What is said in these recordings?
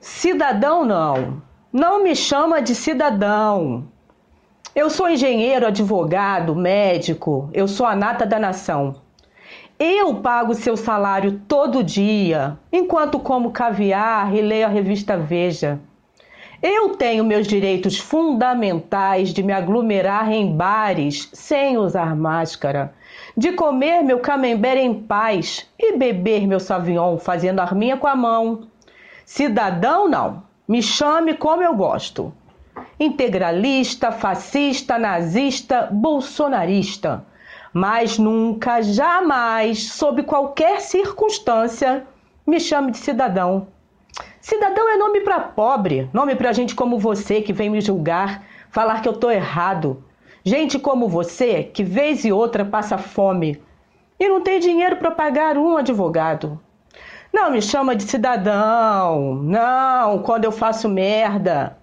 Cidadão não. Não me chama de cidadão. Eu sou engenheiro, advogado, médico, eu sou a nata da nação. Eu pago seu salário todo dia, enquanto como caviar e leio a revista Veja. Eu tenho meus direitos fundamentais de me aglomerar em bares sem usar máscara, de comer meu camembert em paz e beber meu savion fazendo arminha com a mão. Cidadão não, me chame como eu gosto. Integralista, fascista, nazista, bolsonarista. Mas nunca, jamais, sob qualquer circunstância, me chame de cidadão. Cidadão é nome para pobre, nome para gente como você que vem me julgar, falar que eu tô errado. Gente como você que vez e outra passa fome e não tem dinheiro para pagar um advogado. Não me chama de cidadão, não, quando eu faço merda.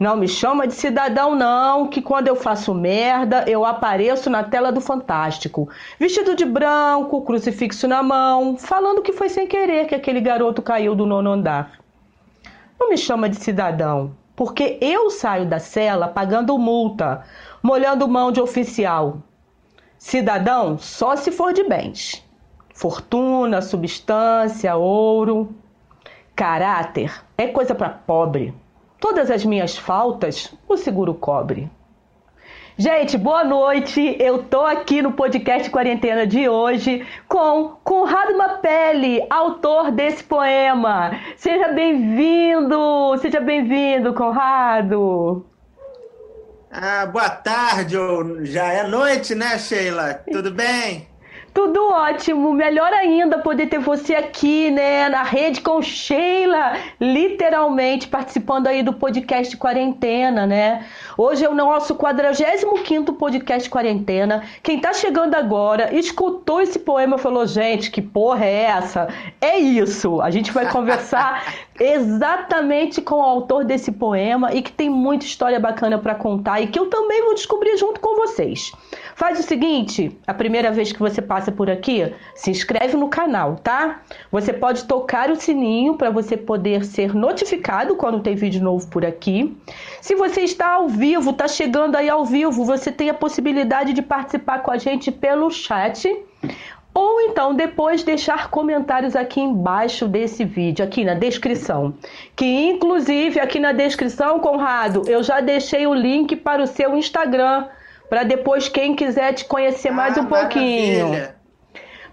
Não me chama de cidadão, não, que quando eu faço merda, eu apareço na tela do Fantástico, vestido de branco, crucifixo na mão, falando que foi sem querer que aquele garoto caiu do nono andar. Não me chama de cidadão, porque eu saio da cela pagando multa, molhando mão de oficial. Cidadão só se for de bens. Fortuna, substância, ouro. Caráter é coisa para pobre. Todas as minhas faltas o seguro cobre. Gente, boa noite. Eu tô aqui no podcast Quarentena de hoje com Conrado Mapelli, autor desse poema. Seja bem-vindo, seja bem-vindo, Conrado. Ah, boa tarde, já é noite, né, Sheila? Tudo bem? Tudo ótimo, melhor ainda poder ter você aqui, né, na rede com Sheila, literalmente participando aí do podcast Quarentena, né? Hoje é o nosso 45º podcast Quarentena. Quem tá chegando agora, escutou esse poema e falou, gente, que porra é essa? É isso, a gente vai conversar exatamente com o autor desse poema e que tem muita história bacana para contar e que eu também vou descobrir junto com vocês. Faz o seguinte, a primeira vez que você passa por aqui, se inscreve no canal, tá? Você pode tocar o sininho para você poder ser notificado quando tem vídeo novo por aqui. Se você está ao vivo, está chegando aí ao vivo, você tem a possibilidade de participar com a gente pelo chat ou então depois deixar comentários aqui embaixo desse vídeo, aqui na descrição. Que inclusive aqui na descrição, Conrado, eu já deixei o link para o seu Instagram para depois quem quiser te conhecer mais ah, um pouquinho. Maravilha.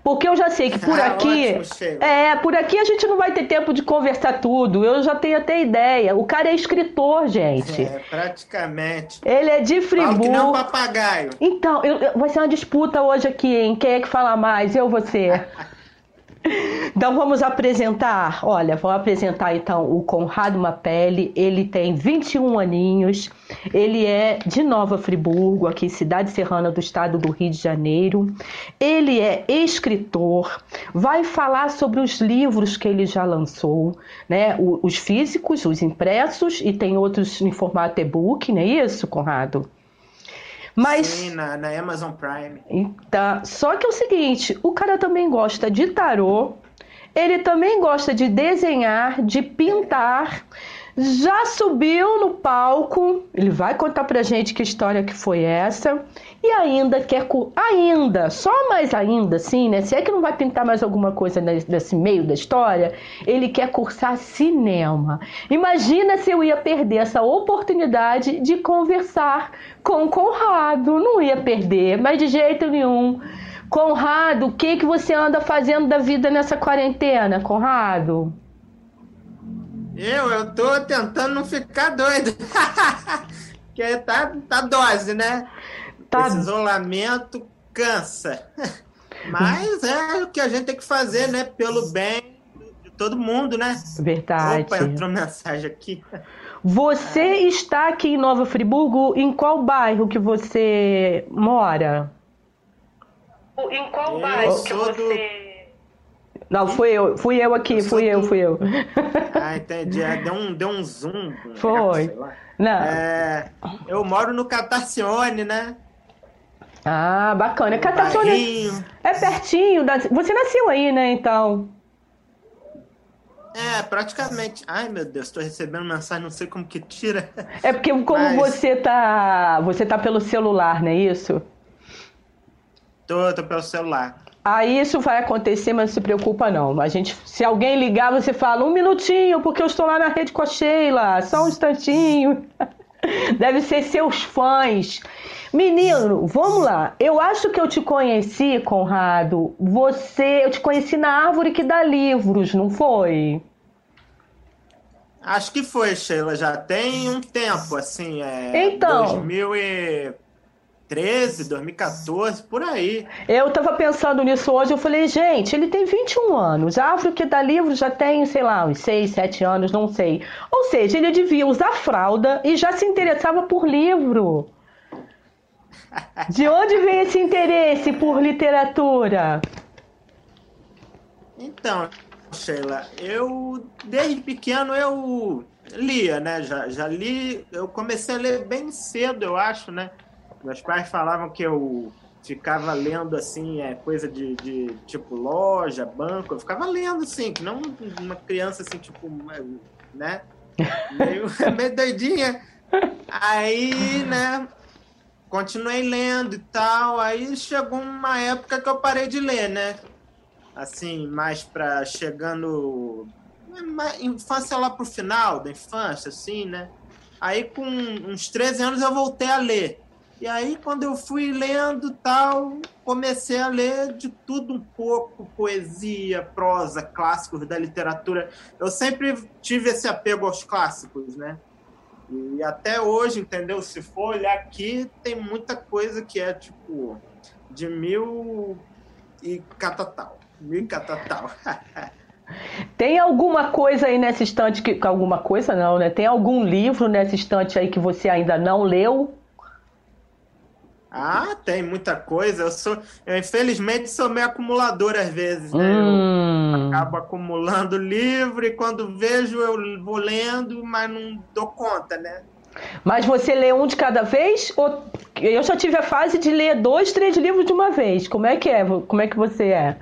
Porque eu já sei que por ah, aqui. Ótimo, é, por aqui a gente não vai ter tempo de conversar tudo. Eu já tenho até ideia. O cara é escritor, gente. É, praticamente. Ele é de Friburgo. que não papagaio. Então, eu, eu, vai ser uma disputa hoje aqui, hein? Quem é que fala mais? Eu ou você? Então vamos apresentar. Olha, vou apresentar então o Conrado Mapelli. Ele tem 21 aninhos. Ele é de Nova Friburgo, aqui cidade serrana do estado do Rio de Janeiro. Ele é escritor. Vai falar sobre os livros que ele já lançou, né? Os físicos, os impressos e tem outros em formato e-book, não é isso, Conrado? Mas, Sim, na, na Amazon Prime. Então, só que é o seguinte, o cara também gosta de tarô, ele também gosta de desenhar, de pintar, já subiu no palco, ele vai contar pra gente que história que foi essa, e ainda quer, ainda, só mais ainda, assim, né, se é que não vai pintar mais alguma coisa nesse meio da história, ele quer cursar cinema. Imagina se eu ia perder essa oportunidade de conversar com Conrado, não ia perder, mas de jeito nenhum. Conrado, o que, que você anda fazendo da vida nessa quarentena, Conrado? Eu, eu tô tentando não ficar doido. Porque tá, tá dose, né? Tá... Esse isolamento cansa. Mas é o que a gente tem que fazer, né? Pelo bem de todo mundo, né? Verdade. Opa, entrou mensagem aqui. Você é. está aqui em Nova Friburgo, em qual bairro que você mora? Em qual eu bairro que você... Do não, fui eu, fui eu aqui, eu fui eu, fui eu. Ah, entendi. É, deu um, deu um zoom. Foi. Não. É, eu moro no Catarcione, né? Ah, bacana. Catarcione é pertinho. Da... Você nasceu aí, né, então? É, É, praticamente. Ai, meu Deus, estou recebendo mensagem, não sei como que tira. É porque como Mas... você tá. Você tá pelo celular, não é isso? Tô, tô pelo celular. Aí isso vai acontecer, mas não se preocupa não. A gente, se alguém ligar, você fala um minutinho, porque eu estou lá na rede com a Sheila, só um instantinho. Deve ser seus fãs. Menino, vamos lá. Eu acho que eu te conheci, Conrado. Você, eu te conheci na árvore que dá livros, não foi? Acho que foi, Sheila. Já tem um tempo, assim. É então. 2000 e 2013, 2014, por aí. Eu estava pensando nisso hoje, eu falei, gente, ele tem 21 anos, a árvore que dá livro já tem, sei lá, uns 6, 7 anos, não sei. Ou seja, ele devia usar fralda e já se interessava por livro. De onde vem esse interesse por literatura? Então, Sheila, eu desde pequeno eu lia, né? Já, já li, eu comecei a ler bem cedo, eu acho, né? Meus pais falavam que eu ficava lendo assim, é coisa de, de tipo loja, banco, eu ficava lendo assim, que não uma criança assim, tipo, né? Meio, meio doidinha. Aí, né, continuei lendo e tal. Aí chegou uma época que eu parei de ler, né? Assim, mais pra chegando. Infância lá pro final da infância, assim, né? Aí com uns 13 anos eu voltei a ler. E aí, quando eu fui lendo tal, comecei a ler de tudo um pouco, poesia, prosa, clássicos da literatura. Eu sempre tive esse apego aos clássicos, né? E até hoje, entendeu? Se for olhar aqui, tem muita coisa que é tipo de mil e catatal. Mil e catatal. Tem alguma coisa aí nessa estante que. Alguma coisa não, né? Tem algum livro nessa estante aí que você ainda não leu? Ah, tem muita coisa. Eu sou, eu infelizmente sou meio acumulador às vezes, né? Hum. Eu acabo acumulando livro e quando vejo eu vou lendo, mas não dou conta, né? Mas você lê um de cada vez? Ou eu já tive a fase de ler dois, três livros de uma vez. Como é que é? Como é que você é?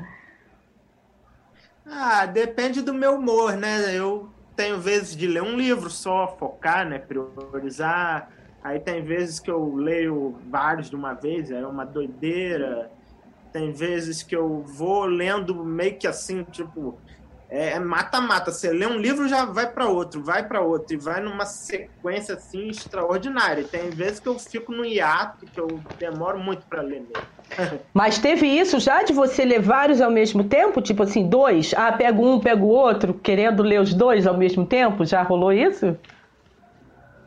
Ah, depende do meu humor, né? Eu tenho vezes de ler um livro só, focar, né? Priorizar Aí tem vezes que eu leio vários de uma vez, é uma doideira. Tem vezes que eu vou lendo meio que assim, tipo, é mata-mata. Você lê um livro, já vai para outro, vai para outro, e vai numa sequência assim extraordinária. Tem vezes que eu fico no hiato, que eu demoro muito para ler mesmo. Mas teve isso já de você ler vários ao mesmo tempo? Tipo assim, dois? Ah, pego um, pego outro, querendo ler os dois ao mesmo tempo? Já rolou isso?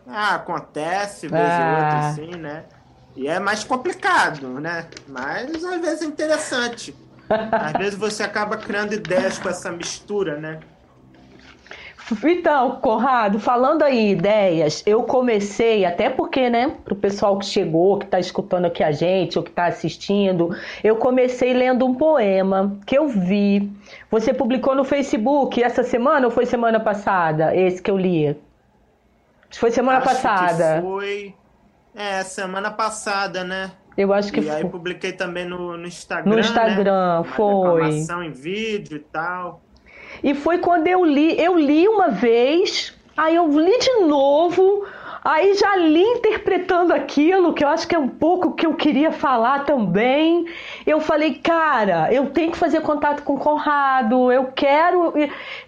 Ah, acontece, vez ah. ou outra, assim, né? E é mais complicado, né? Mas às vezes é interessante. Às vezes você acaba criando ideias com essa mistura, né? Então, Conrado, falando aí ideias, eu comecei, até porque, né, pro pessoal que chegou, que tá escutando aqui a gente, ou que tá assistindo, eu comecei lendo um poema que eu vi. Você publicou no Facebook essa semana ou foi semana passada? Esse que eu li? Foi semana acho passada. foi. É, semana passada, né? Eu acho que e foi. aí publiquei também no, no Instagram. No né? Instagram, né? foi. em vídeo e tal. E foi quando eu li. Eu li uma vez, aí eu li de novo. Aí já li interpretando aquilo, que eu acho que é um pouco que eu queria falar também. Eu falei, cara, eu tenho que fazer contato com o Conrado, eu quero,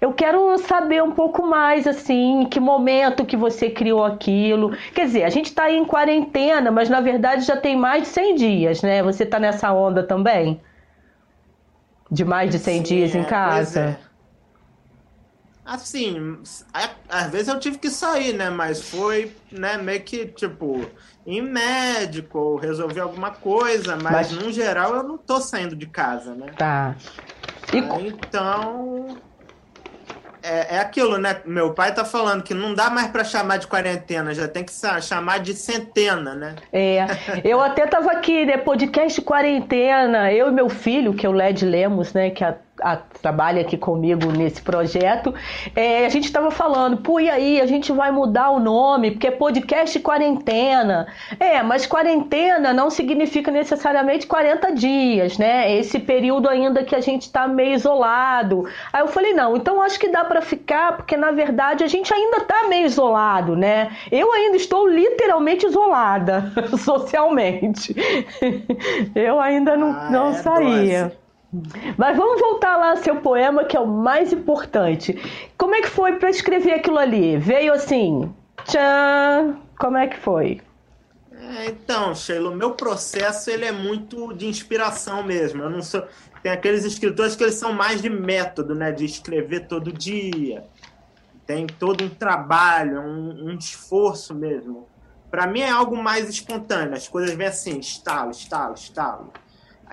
eu quero saber um pouco mais, assim, em que momento que você criou aquilo. Quer dizer, a gente está aí em quarentena, mas na verdade já tem mais de 100 dias, né? Você está nessa onda também? De mais de 100 Sim, dias em é, casa? Assim, às vezes eu tive que sair, né? Mas foi, né, meio que, tipo, em médico, resolver alguma coisa, mas, mas... no geral eu não tô saindo de casa, né? Tá. E... Então. É, é aquilo, né? Meu pai tá falando que não dá mais para chamar de quarentena, já tem que chamar de centena, né? É. Eu até tava aqui, né? Podcast quarentena, eu e meu filho, que é o Led Lemos, né? Que a a, trabalha aqui comigo nesse projeto, é, a gente estava falando, pô, e aí, a gente vai mudar o nome, porque é podcast quarentena. É, mas quarentena não significa necessariamente 40 dias, né? Esse período ainda que a gente está meio isolado. Aí eu falei, não, então acho que dá para ficar, porque na verdade a gente ainda está meio isolado, né? Eu ainda estou literalmente isolada socialmente. Eu ainda não, ah, não é saía. Doce. Mas vamos voltar lá ao seu poema, que é o mais importante. Como é que foi para escrever aquilo ali? Veio assim, tchan, como é que foi? É, então, Sheila, o meu processo ele é muito de inspiração mesmo. Eu não sou tem aqueles escritores que eles são mais de método, né, de escrever todo dia. Tem todo um trabalho, um, um esforço mesmo. Para mim é algo mais espontâneo. As coisas vêm assim, estalo, estalo, estalo.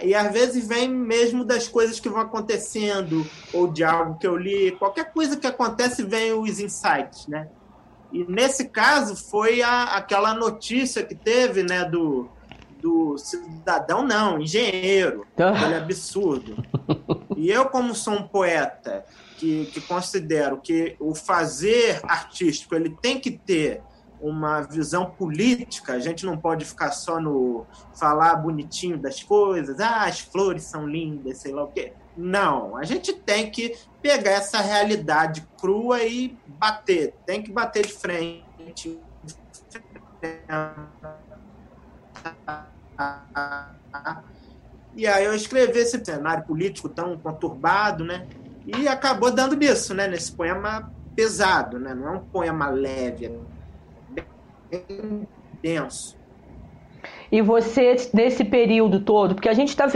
E às vezes vem mesmo das coisas que vão acontecendo, ou de algo que eu li. Qualquer coisa que acontece vem os insights, né? E nesse caso foi a, aquela notícia que teve, né, do, do cidadão, não, engenheiro. Aquele absurdo. E eu, como sou um poeta que, que considero que o fazer artístico ele tem que ter uma visão política, a gente não pode ficar só no falar bonitinho das coisas, ah, as flores são lindas, sei lá o quê. Não, a gente tem que pegar essa realidade crua e bater, tem que bater de frente. E aí eu escrevi esse cenário político tão conturbado, né? E acabou dando nisso, né? Nesse poema pesado, né? Não é um poema leve, denso. E você, nesse período todo, porque a gente está.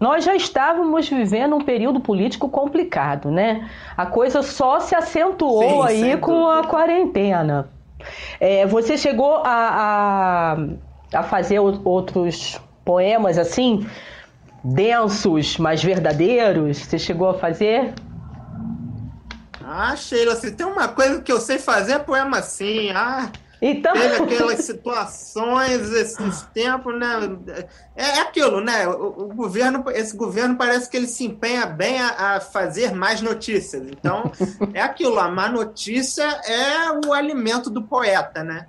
Nós já estávamos vivendo um período político complicado, né? A coisa só se acentuou Sim, aí com a quarentena. É, você chegou a, a, a fazer outros poemas assim, densos, mas verdadeiros? Você chegou a fazer? Ah, Sheila, se tem uma coisa que eu sei fazer é poema assim. Ah, então... Teve aquelas situações esses tempos, né? É, é aquilo, né? O, o, governo, esse governo parece que ele se empenha bem a, a, fazer mais notícias. Então, é aquilo, a má notícia é o alimento do poeta, né?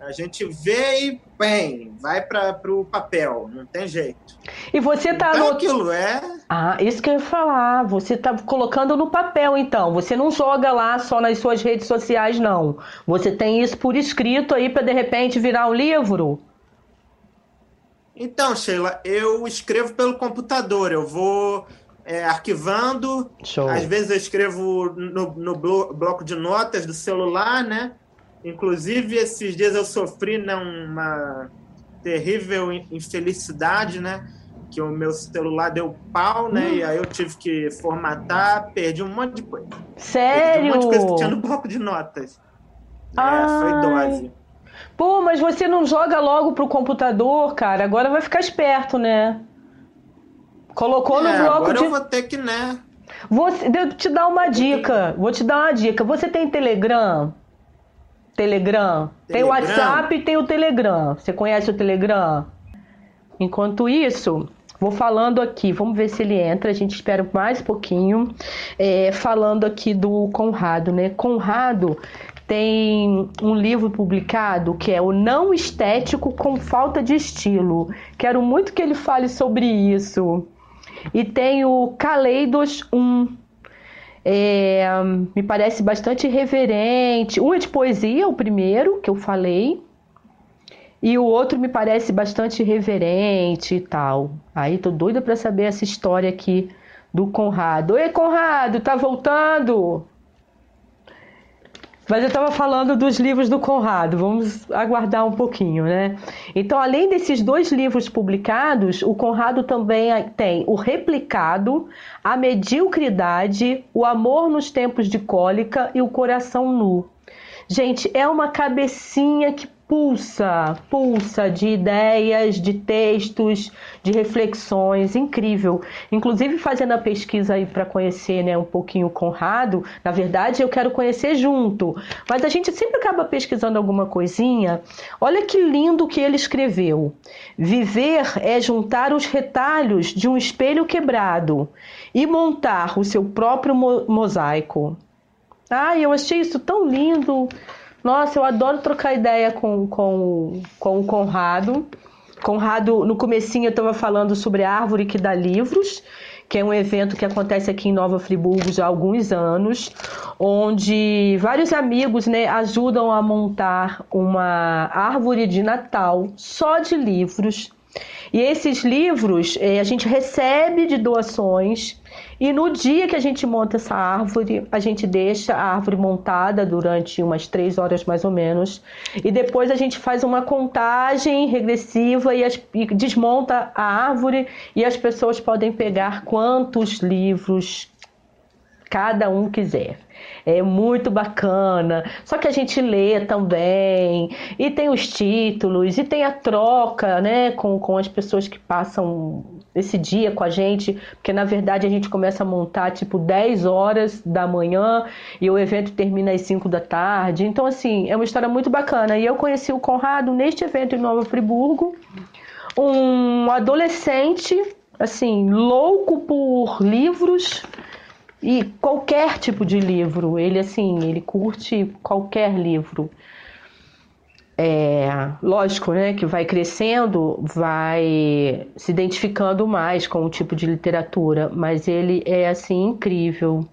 A gente vê e, bem, vai para o papel, não tem jeito. E você tá então, no... aquilo é... Ah, isso que eu ia falar. Você tá colocando no papel, então. Você não joga lá só nas suas redes sociais, não. Você tem isso por escrito aí para de repente virar um livro? Então, Sheila, eu escrevo pelo computador. Eu vou é, arquivando. Show. Às vezes eu escrevo no, no bloco de notas do celular, né? Inclusive, esses dias eu sofri né, uma terrível infelicidade, né? Que o meu celular deu pau, né? Hum. E aí eu tive que formatar, perdi um monte de coisa. Sério? Perdi um monte de coisa que tinha no bloco de notas. É, foi dose. Pô, mas você não joga logo pro computador, cara? Agora vai ficar esperto, né? Colocou é, no bloco agora de... eu vou ter que, né? Vou te dar uma dica. Vou te dar uma dica. Você tem Telegram? Telegram. Telegram. Tem o WhatsApp e tem o Telegram. Você conhece o Telegram? Enquanto isso, vou falando aqui, vamos ver se ele entra. A gente espera mais um pouquinho. É, falando aqui do Conrado, né? Conrado tem um livro publicado que é O Não Estético com Falta de Estilo. Quero muito que ele fale sobre isso. E tem o Caleidos 1 é, me parece bastante irreverente. Um é de poesia, o primeiro que eu falei, e o outro me parece bastante irreverente e tal. Aí tô doida para saber essa história aqui do Conrado. Oi, Conrado, tá voltando? Mas eu estava falando dos livros do Conrado, vamos aguardar um pouquinho, né? Então, além desses dois livros publicados, o Conrado também tem o Replicado, A Mediocridade, O Amor nos Tempos de Cólica e O Coração Nu. Gente, é uma cabecinha que pulsa, pulsa de ideias, de textos, de reflexões, incrível. Inclusive fazendo a pesquisa aí para conhecer, né, um pouquinho o Conrado, na verdade eu quero conhecer junto, mas a gente sempre acaba pesquisando alguma coisinha. Olha que lindo que ele escreveu. Viver é juntar os retalhos de um espelho quebrado e montar o seu próprio mosaico. Ai, eu achei isso tão lindo. Nossa, eu adoro trocar ideia com, com, com o Conrado. Conrado, no comecinho eu estava falando sobre a Árvore que dá livros, que é um evento que acontece aqui em Nova Friburgo já há alguns anos, onde vários amigos né, ajudam a montar uma árvore de Natal só de livros. E esses livros eh, a gente recebe de doações e no dia que a gente monta essa árvore, a gente deixa a árvore montada durante umas três horas mais ou menos. E depois a gente faz uma contagem regressiva e, as, e desmonta a árvore e as pessoas podem pegar quantos livros cada um quiser. É muito bacana. Só que a gente lê também, e tem os títulos, e tem a troca né, com, com as pessoas que passam esse dia com a gente, porque na verdade a gente começa a montar tipo 10 horas da manhã e o evento termina às 5 da tarde. Então, assim, é uma história muito bacana. E eu conheci o Conrado neste evento em Nova Friburgo, um adolescente, assim, louco por livros e qualquer tipo de livro. Ele, assim, ele curte qualquer livro. É, lógico, né, que vai crescendo, vai se identificando mais com o tipo de literatura, mas ele é assim incrível.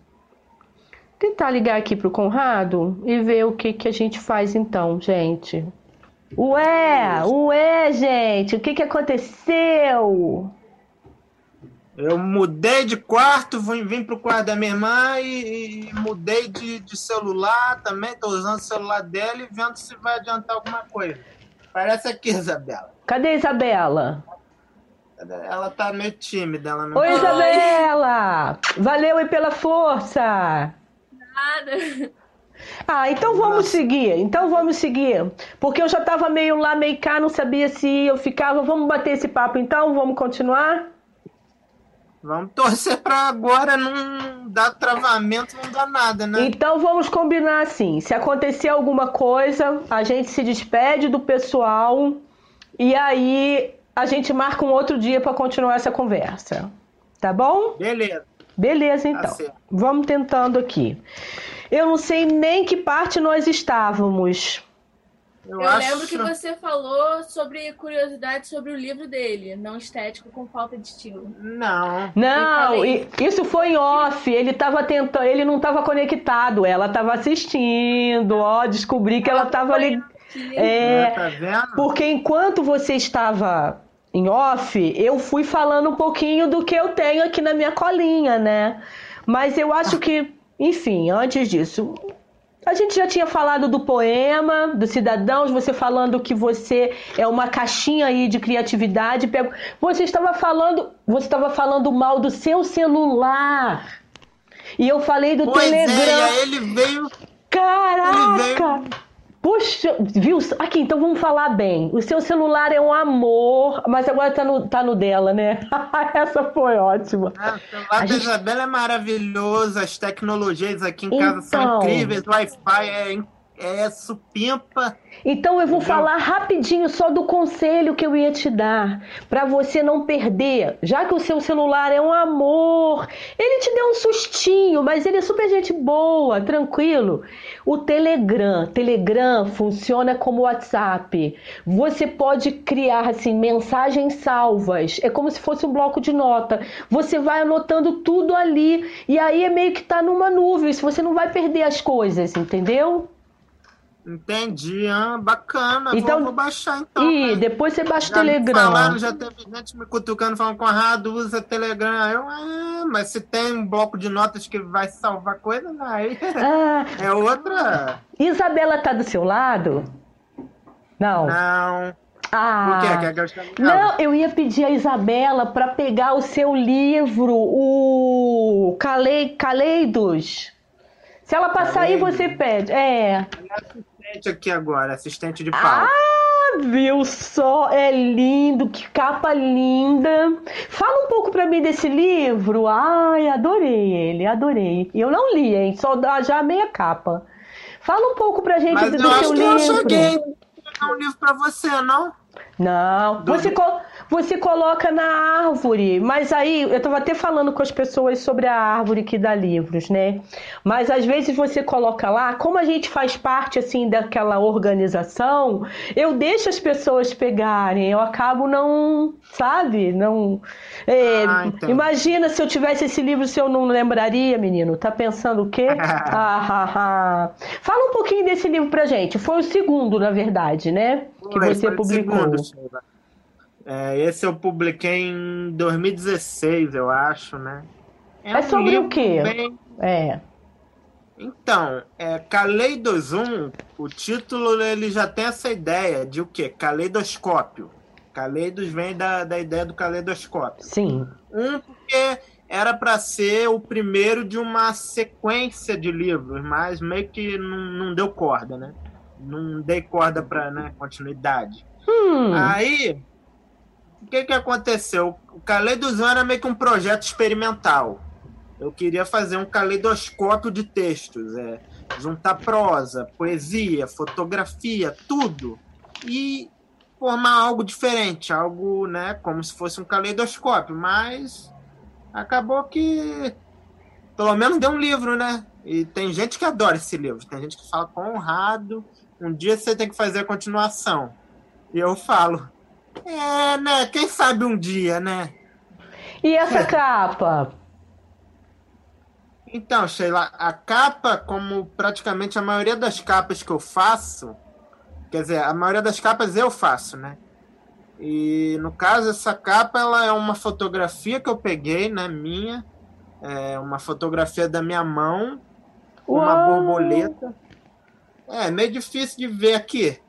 Tentar ligar aqui pro Conrado e ver o que, que a gente faz então, gente. Ué, ué, gente, o que, que aconteceu? Eu mudei de quarto, vim, vim pro quarto da minha irmã e, e mudei de, de, celular também. Tô usando o celular dela e vendo se vai adiantar alguma coisa. Parece aqui, Isabela. Cadê Isabela? Ela tá meio tímida. Ela não Oi, tá... Isabela! Valeu aí pela força! Nada. Ah, então vamos Nossa. seguir. Então vamos seguir. Porque eu já tava meio lá, meio cá, não sabia se eu ficava. Vamos bater esse papo então? Vamos continuar? Vamos torcer para agora não dar travamento, não dar nada, né? Então vamos combinar assim: se acontecer alguma coisa, a gente se despede do pessoal e aí a gente marca um outro dia para continuar essa conversa. Tá bom? Beleza. Beleza, então. Tá vamos tentando aqui. Eu não sei nem que parte nós estávamos. Eu, eu acho... lembro que você falou sobre curiosidade sobre o livro dele, não estético com falta de estilo. Não. Não, isso foi em off. Ele tava tentando, ele não estava conectado, ela estava assistindo. Ó, descobri que ela estava ali. É, tá porque enquanto você estava em off, eu fui falando um pouquinho do que eu tenho aqui na minha colinha, né? Mas eu acho que, enfim, antes disso, a gente já tinha falado do poema, dos cidadãos, você falando que você é uma caixinha aí de criatividade. Você estava falando, você estava falando mal do seu celular. E eu falei do pois Telegram. É, ele veio. Caraca! Ele veio Puxa, viu? Aqui, então vamos falar bem. O seu celular é um amor, mas agora tá no, tá no dela, né? Essa foi ótima. É, o celular da gente... Isabela é maravilhoso, as tecnologias aqui em casa então... são incríveis, o Wi-Fi é incrível é supimpa. Então eu vou Entendeu? falar rapidinho só do conselho que eu ia te dar para você não perder, já que o seu celular é um amor. Ele te deu um sustinho, mas ele é super gente boa, tranquilo. O Telegram, Telegram funciona como WhatsApp. Você pode criar assim mensagens salvas. É como se fosse um bloco de nota. Você vai anotando tudo ali e aí é meio que tá numa nuvem. Se você não vai perder as coisas, entendeu? Entendi, ah, bacana. Então, vou, vou baixar então. E né? depois você baixa o Telegram. Falaram, já teve gente me cutucando, falando com a Rado, usa Telegram. Eu, ah, mas se tem um bloco de notas que vai salvar coisa, aí ah, é outra. Isabela tá do seu lado? Não. Não. Ah, que não, eu ia pedir a Isabela para pegar o seu livro, o Cale... Caleidos. Se ela passar aí, você pede. É. assistente aqui agora, assistente de pau. Ah, viu só? É lindo, que capa linda. Fala um pouco para mim desse livro. Ai, adorei ele, adorei. Eu não li, hein? Só já meia capa. Fala um pouco pra gente Mas do eu seu acho livro. Que eu cheguei um livro para você, não? Não, você, co você coloca na árvore, mas aí eu estava até falando com as pessoas sobre a árvore que dá livros, né? Mas às vezes você coloca lá, como a gente faz parte assim daquela organização, eu deixo as pessoas pegarem, eu acabo não, sabe? Não. É, ah, então. Imagina se eu tivesse esse livro, se eu não lembraria, menino. Tá pensando o quê? ah, ah, ah. Fala um pouquinho desse livro pra gente. Foi o segundo, na verdade, né? Que foi, você publicou. Segundo, é, esse eu publiquei em 2016, eu acho, né? É, é um sobre o quê? Bem... É. Então, é, Kaleidos 1, o título ele já tem essa ideia de o quê? Caleidoscópio. Kaleidos vem da, da ideia do caleidoscópio. Sim. Um, porque era para ser o primeiro de uma sequência de livros, mas meio que não, não deu corda, né? Não dei corda para né, continuidade. Hum. Aí, o que, que aconteceu? O Caleidosão era meio que um projeto experimental. Eu queria fazer um caleidoscópio de textos, é, juntar prosa, poesia, fotografia, tudo. E formar algo diferente, algo, né, como se fosse um caleidoscópio, mas acabou que pelo menos deu um livro, né? E tem gente que adora esse livro, tem gente que fala com honrado, um dia você tem que fazer a continuação. E eu falo, é, né? Quem sabe um dia, né? E essa é. capa? Então, Sheila, a capa, como praticamente a maioria das capas que eu faço, quer dizer, a maioria das capas eu faço, né? E no caso, essa capa ela é uma fotografia que eu peguei, né, minha, é uma fotografia da minha mão, uma borboleta. É meio difícil de ver aqui,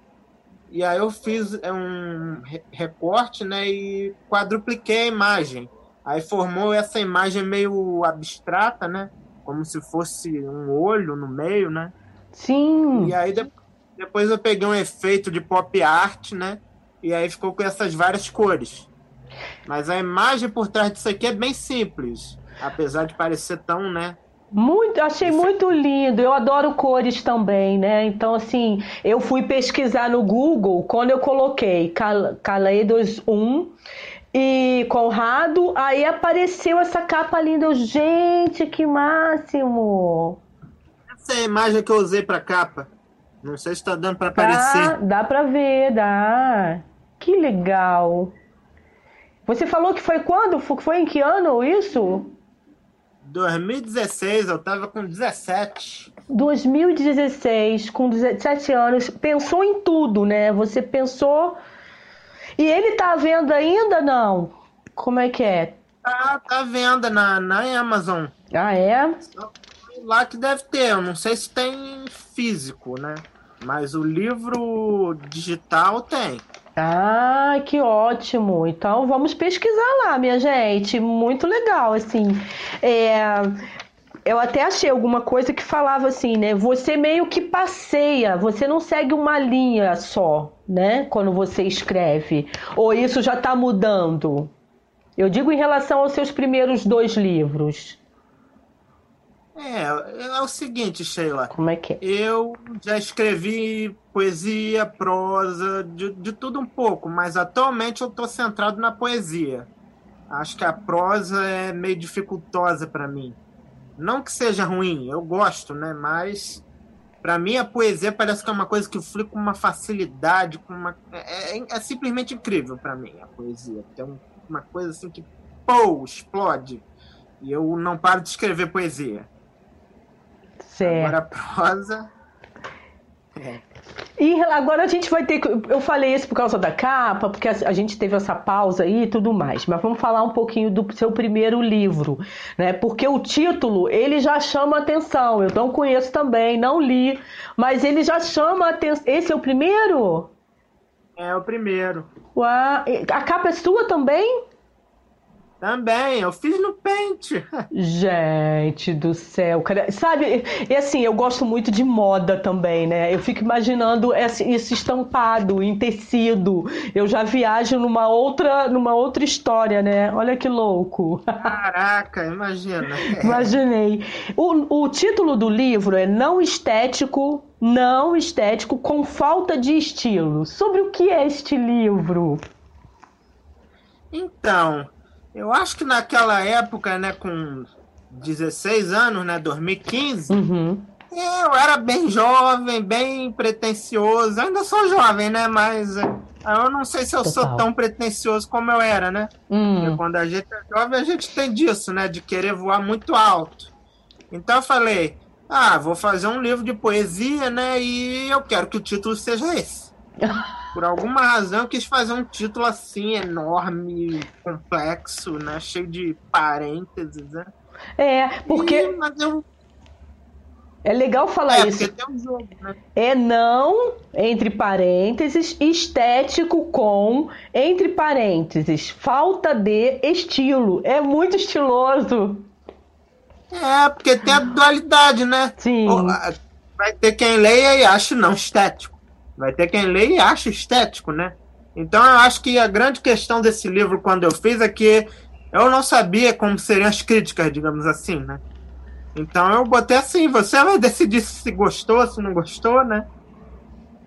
e aí eu fiz é, um recorte, né, e quadrupliquei a imagem. Aí formou essa imagem meio abstrata, né, como se fosse um olho no meio, né? Sim. E aí depois eu peguei um efeito de pop art, né? E aí ficou com essas várias cores. Mas a imagem por trás disso aqui é bem simples, apesar de parecer tão, né, muito, achei muito lindo. Eu adoro cores também, né? Então, assim, eu fui pesquisar no Google quando eu coloquei Kaleidos 1 e Conrado, aí apareceu essa capa linda. Eu, gente, que máximo! Essa é a imagem que eu usei para capa. Não sei se está dando para aparecer. Dá, dá para ver, dá. Que legal. Você falou que foi quando? Foi em que ano isso? 2016, eu tava com 17. 2016, com 17 anos, pensou em tudo, né? Você pensou. E ele tá vendo ainda não? Como é que é? Tá, tá vendo na, na Amazon. Ah, é? Lá que deve ter, eu não sei se tem físico, né? Mas o livro digital tem. Ah, que ótimo! Então vamos pesquisar lá, minha gente. Muito legal, assim. É, eu até achei alguma coisa que falava assim, né? Você meio que passeia, você não segue uma linha só, né? Quando você escreve. Ou isso já está mudando? Eu digo em relação aos seus primeiros dois livros. É, é o seguinte, Sheila. Como é que é? Eu já escrevi poesia, prosa, de, de tudo um pouco, mas atualmente eu estou centrado na poesia. Acho que a prosa é meio dificultosa para mim. Não que seja ruim, eu gosto, né? Mas para mim a poesia parece que é uma coisa que flui com uma facilidade, com uma é, é, é simplesmente incrível para mim a poesia. Tem uma coisa assim que pô, explode. E eu não paro de escrever poesia. Certo. Agora prosa. É. E agora a gente vai ter. Eu falei isso por causa da capa, porque a gente teve essa pausa aí e tudo mais. Mas vamos falar um pouquinho do seu primeiro livro, né? Porque o título ele já chama atenção. Eu não conheço também, não li, mas ele já chama atenção. Esse é o primeiro? É o primeiro. Uau. A capa é sua também? Também, eu fiz no Paint. Gente do céu, cara. Sabe, e assim, eu gosto muito de moda também, né? Eu fico imaginando esse, esse estampado em tecido. Eu já viajo numa outra, numa outra história, né? Olha que louco. Caraca, imagina. Imaginei. O, o título do livro é Não Estético, Não Estético com Falta de Estilo. Sobre o que é este livro? Então, eu acho que naquela época, né, com 16 anos, né, 2015, uhum. eu era bem jovem, bem pretencioso. Ainda sou jovem, né, mas eh, eu não sei se eu Total. sou tão pretencioso como eu era, né? Hum. Quando a gente é jovem, a gente tem disso, né, de querer voar muito alto. Então eu falei, ah, vou fazer um livro de poesia, né, e eu quero que o título seja esse. Por alguma razão eu quis fazer um título assim, enorme, complexo, né? Cheio de parênteses, né? É, porque. E, mas eu... É legal falar é, isso. Um jogo, né? É não, entre parênteses, estético com, entre parênteses, falta de estilo. É muito estiloso. É, porque tem a dualidade, né? Sim. Vai ter quem leia e ache não estético. Vai ter quem lê e acha estético, né? Então eu acho que a grande questão desse livro, quando eu fiz, é que eu não sabia como seriam as críticas, digamos assim, né? Então eu botei assim, você vai decidir se gostou, se não gostou, né?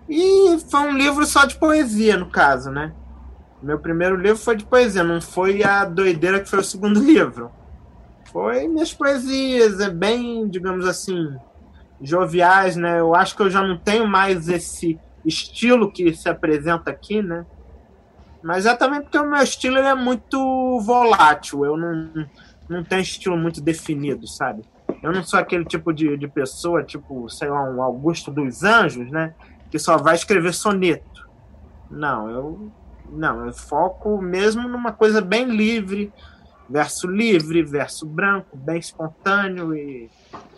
E foi um livro só de poesia, no caso, né? Meu primeiro livro foi de poesia, não foi a doideira que foi o segundo livro. Foi minhas poesias, é bem, digamos assim, joviais, né? Eu acho que eu já não tenho mais esse estilo que se apresenta aqui, né? Mas é também porque o meu estilo é muito volátil. Eu não, não tenho estilo muito definido, sabe? Eu não sou aquele tipo de, de pessoa, tipo, sei lá, um Augusto dos Anjos, né? Que só vai escrever soneto. Não, eu não, eu foco mesmo numa coisa bem livre, verso livre, verso branco, bem espontâneo e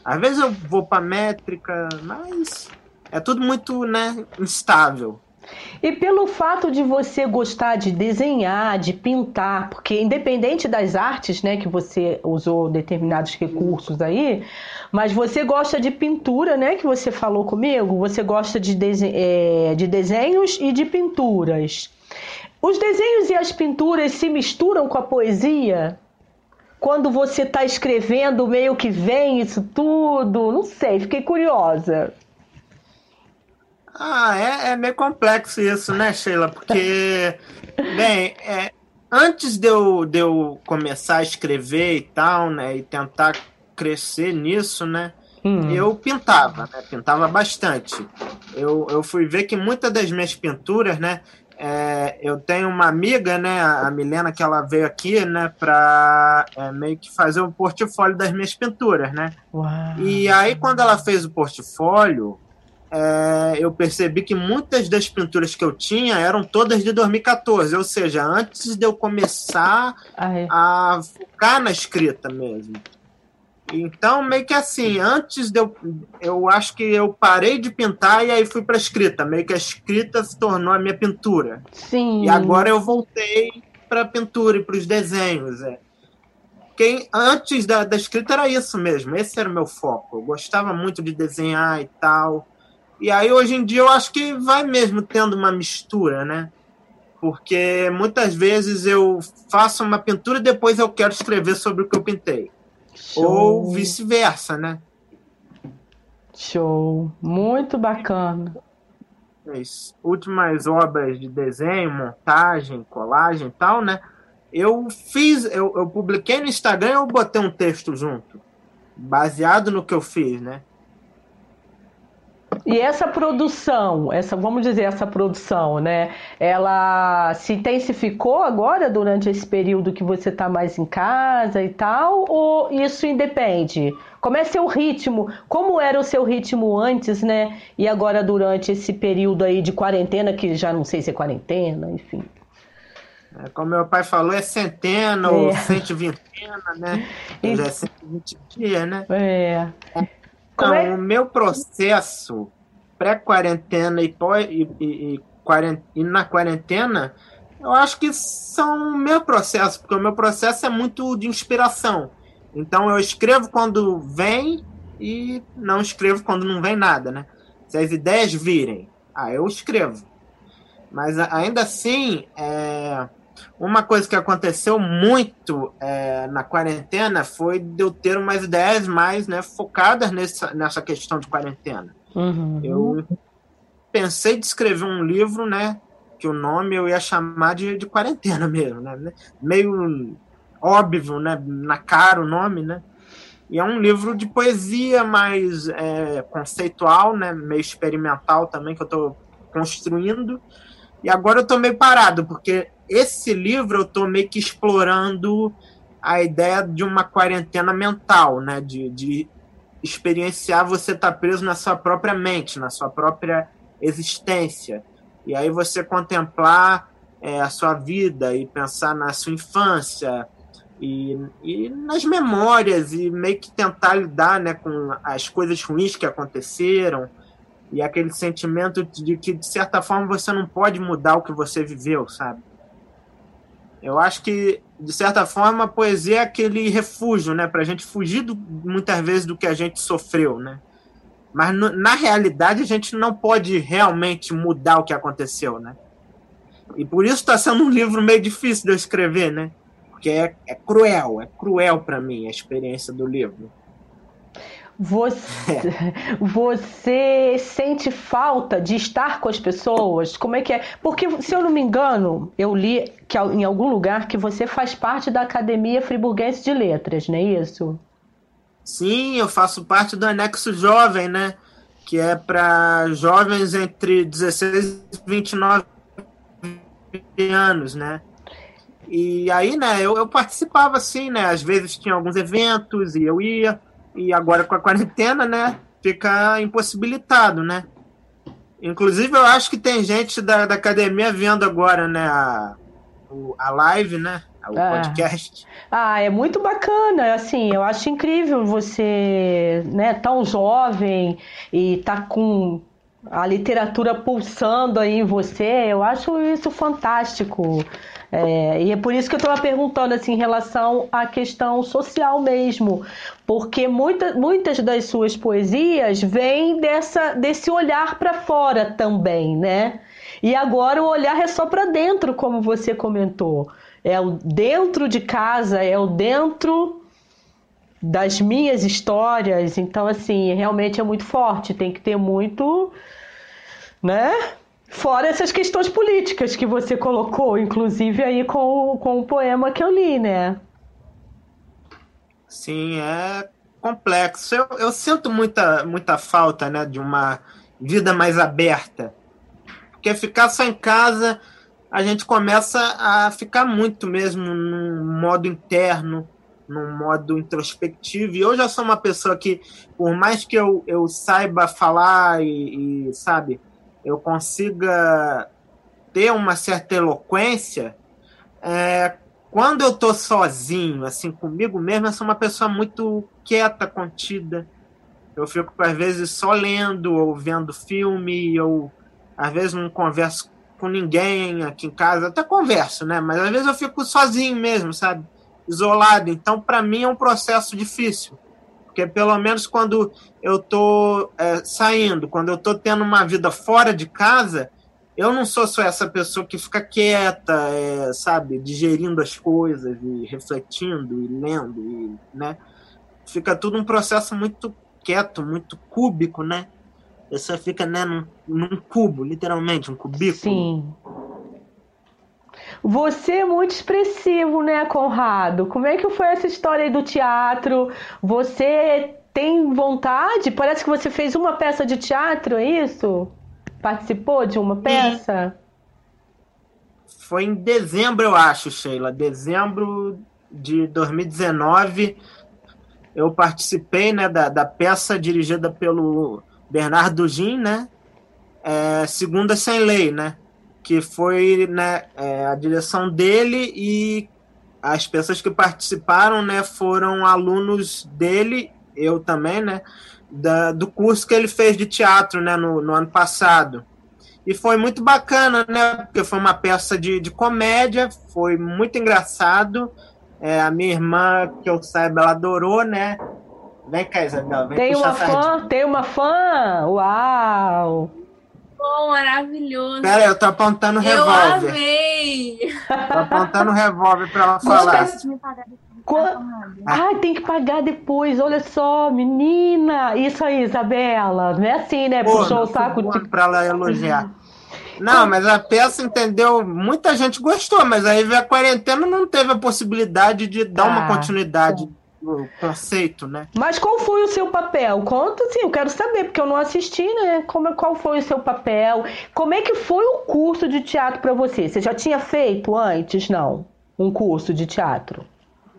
às vezes eu vou para métrica, mas é tudo muito, né, instável. E pelo fato de você gostar de desenhar, de pintar, porque independente das artes, né, que você usou determinados recursos aí, mas você gosta de pintura, né, que você falou comigo, você gosta de, é, de desenhos e de pinturas. Os desenhos e as pinturas se misturam com a poesia? Quando você está escrevendo, meio que vem isso tudo? Não sei, fiquei curiosa. Ah, é, é meio complexo isso, né, Sheila? Porque, bem, é, antes de eu, de eu começar a escrever e tal, né, e tentar crescer nisso, né, hum. eu pintava, né, pintava bastante. Eu, eu fui ver que muitas das minhas pinturas, né, é, eu tenho uma amiga, né, a Milena, que ela veio aqui, né, para é, meio que fazer um portfólio das minhas pinturas, né? Uau. E aí, quando ela fez o portfólio, é, eu percebi que muitas das pinturas que eu tinha eram todas de 2014, ou seja, antes de eu começar ah, é. a focar na escrita mesmo. Então, meio que assim, antes de eu. Eu acho que eu parei de pintar e aí fui para a escrita. Meio que a escrita se tornou a minha pintura. Sim. E agora eu voltei para a pintura e para os desenhos. É. Quem, antes da, da escrita era isso mesmo, esse era o meu foco. Eu gostava muito de desenhar e tal. E aí hoje em dia eu acho que vai mesmo tendo uma mistura, né? Porque muitas vezes eu faço uma pintura e depois eu quero escrever sobre o que eu pintei. Show. Ou vice-versa, né? Show. Muito bacana. As últimas obras de desenho, montagem, colagem e tal, né? Eu fiz, eu, eu publiquei no Instagram e eu botei um texto junto, baseado no que eu fiz, né? E essa produção, essa vamos dizer essa produção, né? Ela se intensificou agora durante esse período que você está mais em casa e tal, ou isso independe? Como é seu ritmo? Como era o seu ritmo antes, né? E agora durante esse período aí de quarentena, que já não sei se é quarentena, enfim. É, como meu pai falou, é centena é. ou 120, né? Já é 120 dias, né? É. Então, é? o meu processo pré-quarentena e, e, e, e, na quarentena Eu acho que são o meu processo, porque o meu processo é muito de inspiração. Então eu escrevo quando vem e não escrevo quando não vem nada, né? Se as ideias virem, ah, eu escrevo. Mas ainda assim, é... uma coisa que aconteceu muito é, na quarentena foi de eu ter umas ideias mais né, focadas nessa, nessa questão de quarentena. Uhum. Eu pensei de escrever um livro, né? Que o nome eu ia chamar de, de quarentena mesmo, né? Meio óbvio, né? Na cara o nome, né? E é um livro de poesia mais é, conceitual, né? Meio experimental também, que eu estou construindo. E agora eu estou meio parado, porque esse livro eu estou meio que explorando a ideia de uma quarentena mental, né? De, de experienciar você estar tá preso na sua própria mente, na sua própria existência. E aí você contemplar é, a sua vida e pensar na sua infância e, e nas memórias e meio que tentar lidar né, com as coisas ruins que aconteceram e aquele sentimento de que, de certa forma, você não pode mudar o que você viveu, sabe? Eu acho que, de certa forma, a poesia é aquele refúgio, né? Para a gente fugir, do, muitas vezes, do que a gente sofreu, né? Mas, no, na realidade, a gente não pode realmente mudar o que aconteceu, né? E por isso está sendo um livro meio difícil de eu escrever, né? Porque é, é cruel, é cruel para mim a experiência do livro. Você, você sente falta de estar com as pessoas? Como é que é? Porque, se eu não me engano, eu li que em algum lugar que você faz parte da Academia Friburguense de Letras, não é isso? Sim, eu faço parte do anexo jovem, né? Que é para jovens entre 16 e 29 anos, né? E aí, né, eu, eu participava assim, né? Às vezes tinha alguns eventos e eu ia e agora com a quarentena, né, fica impossibilitado, né? Inclusive, eu acho que tem gente da, da academia vendo agora, né, a, a live, né? O é. podcast. Ah, é muito bacana, assim, eu acho incrível você, né, tão jovem e tá com a literatura pulsando aí em você, eu acho isso fantástico. É, e é por isso que eu estava perguntando assim, em relação à questão social mesmo, porque muita, muitas das suas poesias vêm dessa, desse olhar para fora também, né? E agora o olhar é só para dentro, como você comentou. É o dentro de casa, é o dentro das minhas histórias. Então, assim, realmente é muito forte. Tem que ter muito, né? Fora essas questões políticas que você colocou, inclusive aí com, com o poema que eu li, né? Sim, é complexo. Eu, eu sinto muita, muita falta né, de uma vida mais aberta. Porque ficar só em casa, a gente começa a ficar muito mesmo num modo interno, num modo introspectivo. E eu já sou uma pessoa que, por mais que eu, eu saiba falar e, e sabe, eu consiga ter uma certa eloquência, é, quando eu tô sozinho, assim, comigo mesmo, eu sou uma pessoa muito quieta, contida. Eu fico, às vezes, só lendo ou vendo filme, ou às vezes não converso com ninguém aqui em casa. Até converso, né? Mas às vezes eu fico sozinho mesmo, sabe? Isolado. Então, para mim, é um processo difícil. Porque pelo menos quando eu tô é, saindo, quando eu tô tendo uma vida fora de casa, eu não sou só essa pessoa que fica quieta, é, sabe, digerindo as coisas e refletindo e lendo, e, né? Fica tudo um processo muito quieto, muito cúbico, né? Você fica né, num, num cubo, literalmente, um cubículo. Sim. Você é muito expressivo, né, Conrado? Como é que foi essa história aí do teatro? Você tem vontade? Parece que você fez uma peça de teatro, é isso? Participou de uma peça? Foi em dezembro, eu acho, Sheila. Dezembro de 2019, eu participei né, da, da peça dirigida pelo Bernardo Gin, né? É, Segunda Sem Lei, né? Que foi né, é, a direção dele e as pessoas que participaram né, foram alunos dele, eu também, né, da, do curso que ele fez de teatro né, no, no ano passado. E foi muito bacana, né? Porque foi uma peça de, de comédia, foi muito engraçado. É, a minha irmã, que eu saiba, ela adorou, né? Vem cá, Isabel, vem Tem uma fã? Tem uma fã? Uau! Bom, maravilhoso. Pera aí, eu tô apontando o revólver. Eu amei! Tô apontando o revólver pra ela falar. Ah, tem que pagar depois, olha só, menina. Isso aí, Isabela. Não é assim, né? Pô, Puxou o saco de. Pra ela elogiar. Não, mas a peça, entendeu? Muita gente gostou, mas aí veio a quarentena não teve a possibilidade de dar ah, uma continuidade conceito, né? Mas qual foi o seu papel? Conta, sim, eu quero saber, porque eu não assisti, né? Como, qual foi o seu papel? Como é que foi o curso de teatro para você? Você já tinha feito antes, não? Um curso de teatro?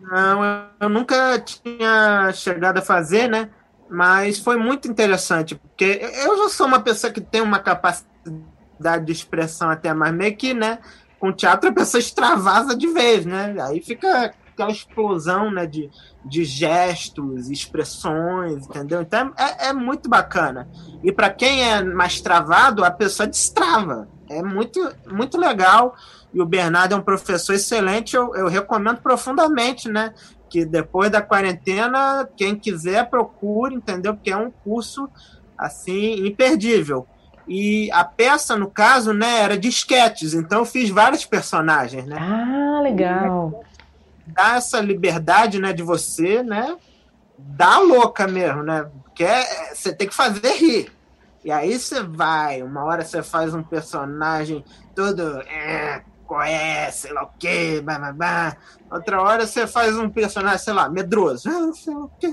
Não, eu nunca tinha chegado a fazer, né? Mas foi muito interessante, porque eu já sou uma pessoa que tem uma capacidade de expressão até mais meio que, né? Com teatro a pessoa extravasa de vez, né? Aí fica aquela explosão, né? De, de gestos, expressões, entendeu? Então é, é muito bacana. E para quem é mais travado, a pessoa destrava. É muito, muito legal. E o Bernardo é um professor excelente, eu, eu recomendo profundamente, né? Que depois da quarentena, quem quiser procure, entendeu? Porque é um curso assim imperdível. E a peça, no caso, né, era de esquetes, então eu fiz vários personagens, né? Ah, legal. Dá essa liberdade, né, de você, né? Dá louca mesmo, né? Porque é, você tem que fazer rir. E aí você vai, uma hora você faz um personagem todo é, é, sei lá o quê, blá, blá, blá. Outra hora você faz um personagem, sei lá, medroso. Ah, sei lá o quê.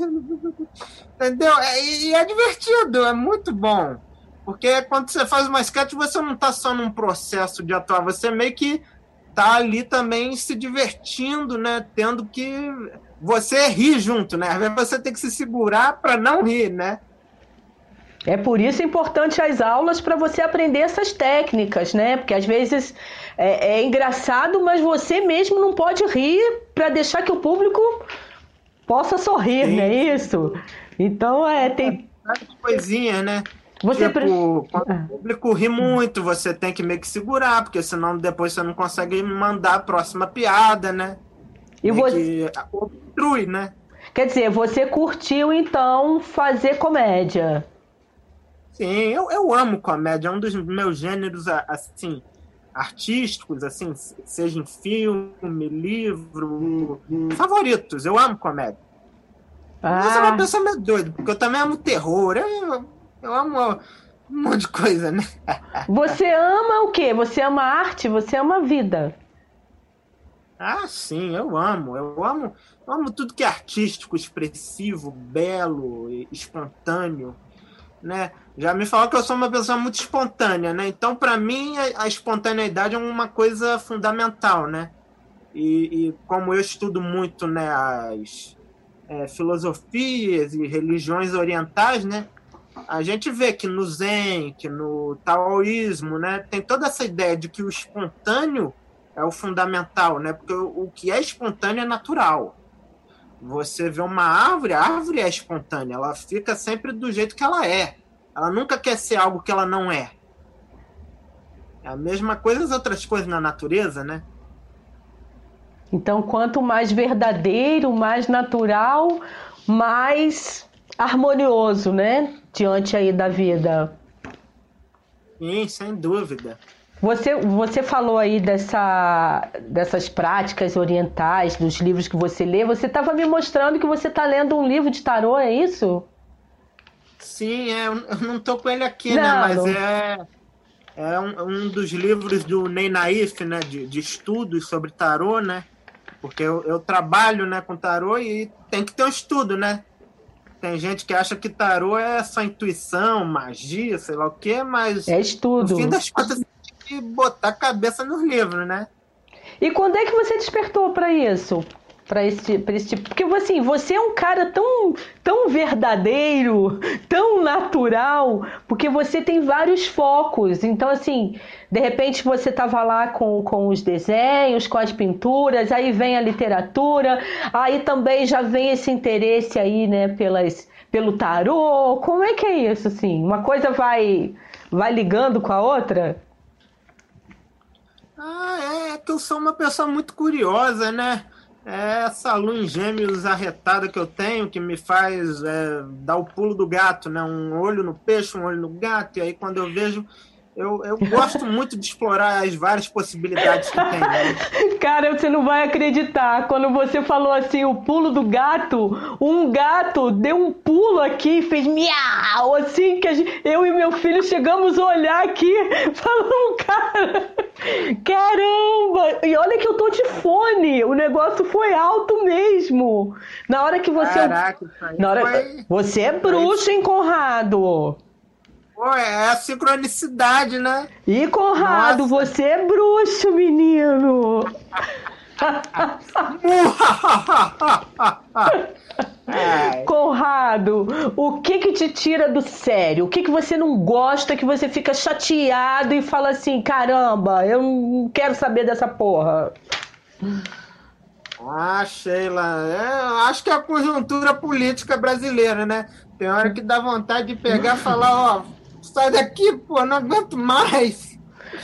Entendeu? É, e é divertido, é muito bom. Porque quando você faz uma sketch, você não está só num processo de atuar, você meio que tá ali também se divertindo, né? Tendo que você rir junto, né? Às vezes você tem que se segurar para não rir, né? É por isso importante as aulas para você aprender essas técnicas, né? Porque às vezes é, é engraçado, mas você mesmo não pode rir para deixar que o público possa sorrir, Sim. não é isso? Então é tem coisinha, né? Você tipo, pre... quando ah. o público ri muito, você tem que meio que segurar, porque senão depois você não consegue mandar a próxima piada, né? E você obstrui, né? Quer dizer, você curtiu então fazer comédia? Sim, eu, eu amo comédia, é um dos meus gêneros, assim, artísticos, assim, seja em filme, livro, favoritos. Eu amo comédia. Ah. Mas é uma pessoa meio doida, porque eu também amo terror. Eu, eu amo um monte de coisa, né? Você ama o quê? Você ama arte? Você ama vida? Ah, sim, eu amo. Eu amo, eu amo tudo que é artístico, expressivo, belo, espontâneo né? Já me falou que eu sou uma pessoa muito espontânea, né? Então, para mim, a, a, espontaneidade é uma coisa fundamental, né? E, e como eu estudo muito, né, as é, filosofias e religiões orientais, né? A gente vê que no Zen, que no taoísmo, né, tem toda essa ideia de que o espontâneo é o fundamental, né? Porque o, que é espontâneo é natural. Você vê uma árvore, a árvore é espontânea, ela fica sempre do jeito que ela é. Ela nunca quer ser algo que ela não é. É a mesma coisa as outras coisas na natureza, né? Então, quanto mais verdadeiro, mais natural, mais harmonioso, né? Diante aí da vida. Sim, sem dúvida. Você, você falou aí dessa, dessas práticas orientais, dos livros que você lê. Você estava me mostrando que você está lendo um livro de tarô, é isso? Sim, é, eu não estou com ele aqui, né, não, né? Mas não... é, é um, um, dos livros do Ney Naif, né? De, de estudos sobre tarô, né? Porque eu, eu trabalho né, com tarô e tem que ter um estudo, né? Tem gente que acha que tarô é só intuição, magia, sei lá o quê, mas. É estudo. No fim das contas, que botar a cabeça nos livros, né? E quando é que você despertou para isso? Para esse, pra esse tipo. Porque assim, você é um cara tão, tão verdadeiro, tão natural, porque você tem vários focos. Então, assim, de repente você tava lá com, com os desenhos, com as pinturas, aí vem a literatura, aí também já vem esse interesse aí, né, pelas, pelo tarô. Como é que é isso, assim? Uma coisa vai vai ligando com a outra? Ah, é, é que eu sou uma pessoa muito curiosa, né? É essa lua em gêmeos arretada que eu tenho que me faz é, dar o pulo do gato, né? Um olho no peixe, um olho no gato, e aí quando eu vejo eu, eu gosto muito de explorar as várias possibilidades que tem. Né? Cara, você não vai acreditar. Quando você falou assim, o pulo do gato, um gato deu um pulo aqui e fez miau, assim, que gente, eu e meu filho chegamos a olhar aqui, falando, cara, caramba! E olha que eu tô de fone, o negócio foi alto mesmo. Na hora que você. Caraca, na hora, foi... Você é bruxo, hein, Conrado? Pô, é a sincronicidade, né? E Conrado, Nossa. você é bruxo, menino! Conrado, o que que te tira do sério? O que que você não gosta, que você fica chateado e fala assim, caramba, eu não quero saber dessa porra? Ah, Sheila, é, acho que é a conjuntura política brasileira, né? Tem hora que dá vontade de pegar e falar, ó, sai daqui, pô, não aguento mais.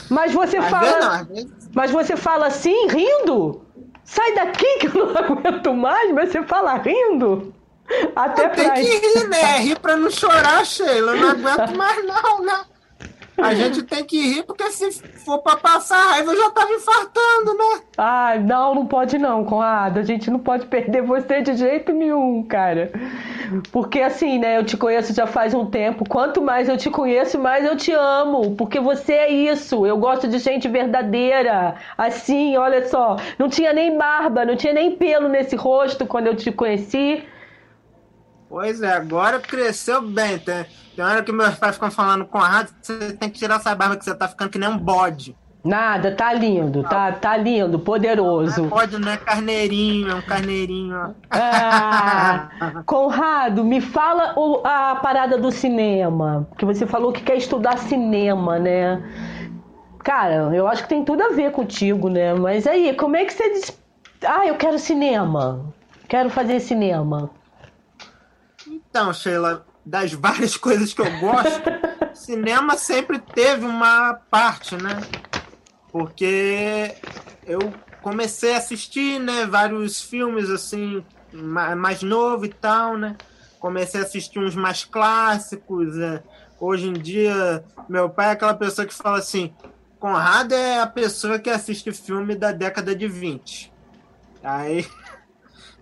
Mas você às fala. Vezes, vezes... Mas você fala assim, rindo? Sai daqui que eu não aguento mais, mas você fala rindo? Até Tem que rir, né? Rir pra não chorar, Sheila. Eu não aguento mais, não, né? A gente tem que rir, porque se for pra passar raiva, eu já tava infartando, né? Ai, não, não pode não, Conrado. A gente não pode perder você de jeito nenhum, cara. Porque assim, né, eu te conheço já faz um tempo. Quanto mais eu te conheço, mais eu te amo. Porque você é isso. Eu gosto de gente verdadeira. Assim, olha só. Não tinha nem barba, não tinha nem pelo nesse rosto quando eu te conheci. Pois é, agora cresceu bem, tá? Tem hora que meus pais ficam falando com a rádio, você tem que tirar essa barba que você tá ficando que nem um bode. Nada, tá lindo, tá, tá lindo, poderoso. Não é bode, não é carneirinho, é um carneirinho. Ah, Conrado, me fala o, a parada do cinema. Que você falou que quer estudar cinema, né? Cara, eu acho que tem tudo a ver contigo, né? Mas aí, como é que você diz. Ah, eu quero cinema. Quero fazer cinema. Então, Sheila, das várias coisas que eu gosto, cinema sempre teve uma parte, né? Porque eu comecei a assistir, né, vários filmes assim, mais novo e tal, né? Comecei a assistir uns mais clássicos. Né? Hoje em dia, meu pai é aquela pessoa que fala assim: Conrado é a pessoa que assiste filme da década de 20. Aí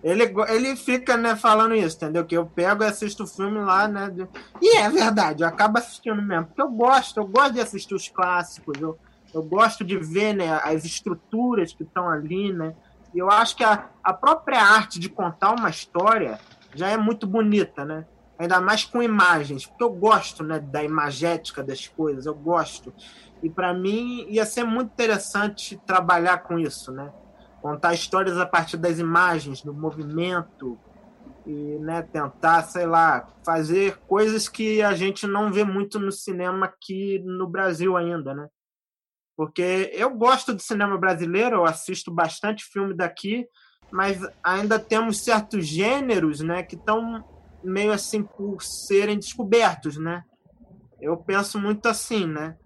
ele, ele fica, né, falando isso, entendeu? Que eu pego e assisto o filme lá, né? De... E é verdade, eu acabo assistindo mesmo. Porque eu gosto, eu gosto de assistir os clássicos, eu, eu gosto de ver né, as estruturas que estão ali, né? E eu acho que a, a própria arte de contar uma história já é muito bonita, né? Ainda mais com imagens, porque eu gosto né, da imagética das coisas, eu gosto. E para mim ia ser muito interessante trabalhar com isso, né? Contar histórias a partir das imagens, do movimento e né, tentar, sei lá, fazer coisas que a gente não vê muito no cinema aqui no Brasil ainda, né? Porque eu gosto do cinema brasileiro, eu assisto bastante filme daqui, mas ainda temos certos gêneros, né, que estão meio assim por serem descobertos, né? Eu penso muito assim, né?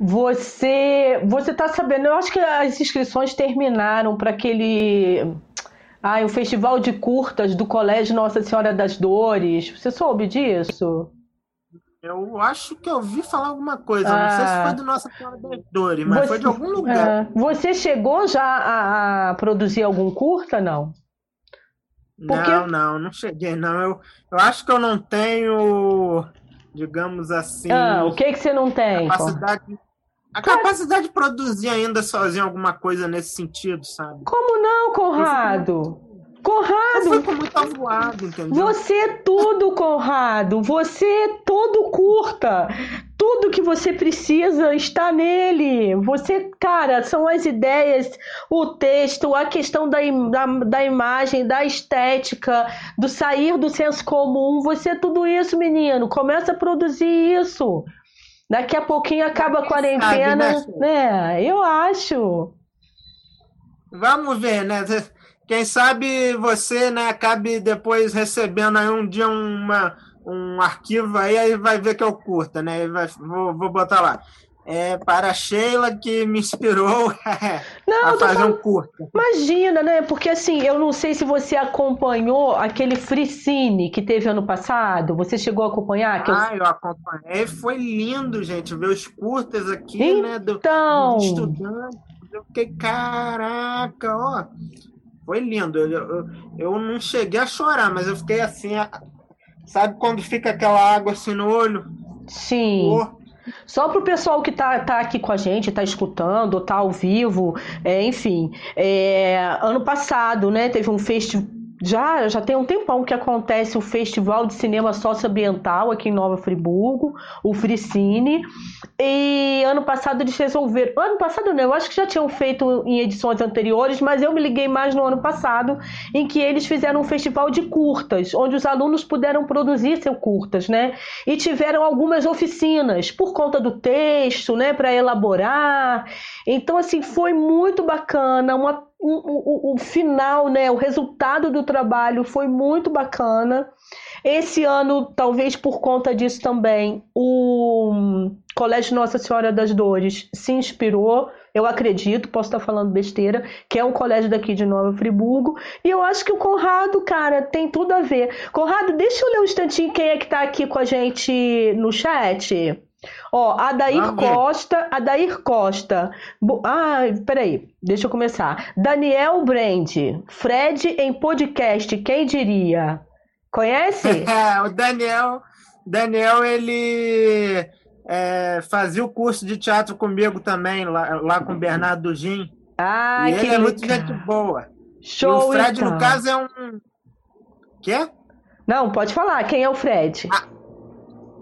Você, você tá sabendo? Eu acho que as inscrições terminaram para aquele, ah, o festival de curtas do Colégio Nossa Senhora das Dores. Você soube disso? Eu acho que eu ouvi falar alguma coisa. Ah, não sei se foi do Nossa Senhora das Dores, mas você, foi de algum lugar. É, você chegou já a, a, produzir algum curta, não? Porque... Não, não, não cheguei, não. Eu, eu acho que eu não tenho, digamos assim. Ah, o que que você não tem? Capacidade. Pô? A capacidade de produzir ainda sozinho alguma coisa nesse sentido, sabe? Como não, Conrado? Conrado! Eu fico muito avoado, entendeu? Você é tudo, Conrado! Você é todo curta! Tudo que você precisa está nele. Você, cara, são as ideias, o texto, a questão da, da, da imagem, da estética, do sair do senso comum. Você é tudo isso, menino. Começa a produzir isso. Daqui a pouquinho acaba a quarentena, sabe, né? né? Eu acho. Vamos ver, né? Quem sabe você, né, acabe depois recebendo aí um dia uma, um arquivo aí, aí vai ver que eu curta, né? Vai, vou, vou botar lá é, para a Sheila que me inspirou não, a fazer falando... um curta. Imagina, né? Porque assim, eu não sei se você acompanhou aquele Free Cine que teve ano passado. Você chegou a acompanhar? Que ah, eu... eu acompanhei. Foi lindo, gente, ver os curtas aqui, então... né? Do, então. dos estudantes. Eu fiquei, caraca, ó. Foi lindo. Eu, eu, eu não cheguei a chorar, mas eu fiquei assim, sabe quando fica aquela água assim no olho? Sim. Pô, só para o pessoal que está tá aqui com a gente, está escutando, está ao vivo, é, enfim. É, ano passado, né, teve um festival já, já tem um tempão que acontece o Festival de Cinema Socioambiental aqui em Nova Friburgo, o Fricine. E ano passado eles resolveram. Ano passado não, eu acho que já tinham feito em edições anteriores, mas eu me liguei mais no ano passado, em que eles fizeram um festival de curtas, onde os alunos puderam produzir seus curtas, né? E tiveram algumas oficinas por conta do texto, né? Para elaborar. Então, assim, foi muito bacana, uma o, o, o, final, né, o resultado do trabalho foi muito bacana. Esse ano, talvez por conta disso também, o Colégio Nossa Senhora das Dores se inspirou, eu acredito, posso estar falando besteira, que é um colégio daqui de Nova Friburgo. E eu acho que o Conrado, cara, tem tudo a ver. Conrado, deixa eu ler um instantinho quem é que está aqui com a gente no chat. Ó, Adair Costa, Adair Costa. Ah, peraí, deixa eu começar. Daniel Brand, Fred em podcast, quem diria? Conhece? É, o Daniel, Daniel, ele é, fazia o curso de teatro comigo também, lá, lá com o Bernardo Gin. Ah, e que ele é muito gente boa. Show, e o Fred, então. no caso, é um... Quê? Não, pode falar. Quem é o Fred? Ah,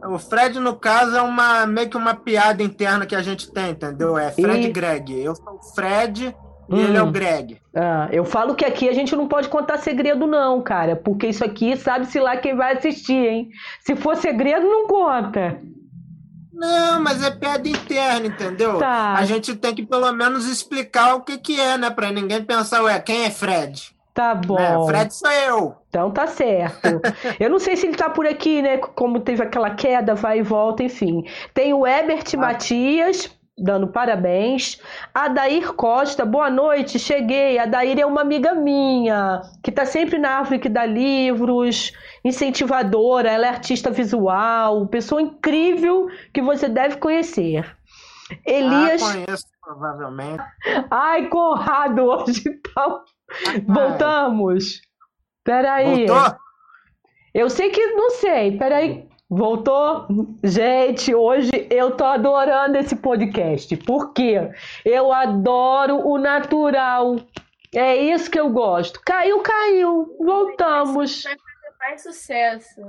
o Fred, no caso, é uma meio que uma piada interna que a gente tem, entendeu? É Fred e... Greg. Eu sou o Fred e hum. ele é o Greg. Ah, eu falo que aqui a gente não pode contar segredo, não, cara. Porque isso aqui sabe-se lá quem vai assistir, hein? Se for segredo, não conta. Não, mas é piada interna, entendeu? Tá. A gente tem que pelo menos explicar o que, que é, né? Pra ninguém pensar, ué, quem é Fred? Tá bom. É, Fred sou eu. Então tá certo. eu não sei se ele tá por aqui, né? Como teve aquela queda, vai e volta, enfim. Tem o Ebert ah. Matias, dando parabéns. Adair Costa, boa noite, cheguei. A Adair é uma amiga minha, que tá sempre na árvore que dá livros, incentivadora, ela é artista visual, pessoa incrível que você deve conhecer. Elias. Ah, conheço, provavelmente. Ai, Conrado, hoje tá Voltamos. Peraí. Voltou? Eu sei que não sei. Peraí. Voltou? Gente, hoje eu tô adorando esse podcast. Por quê? Eu adoro o natural. É isso que eu gosto. Caiu, caiu. Voltamos. Faz sucesso.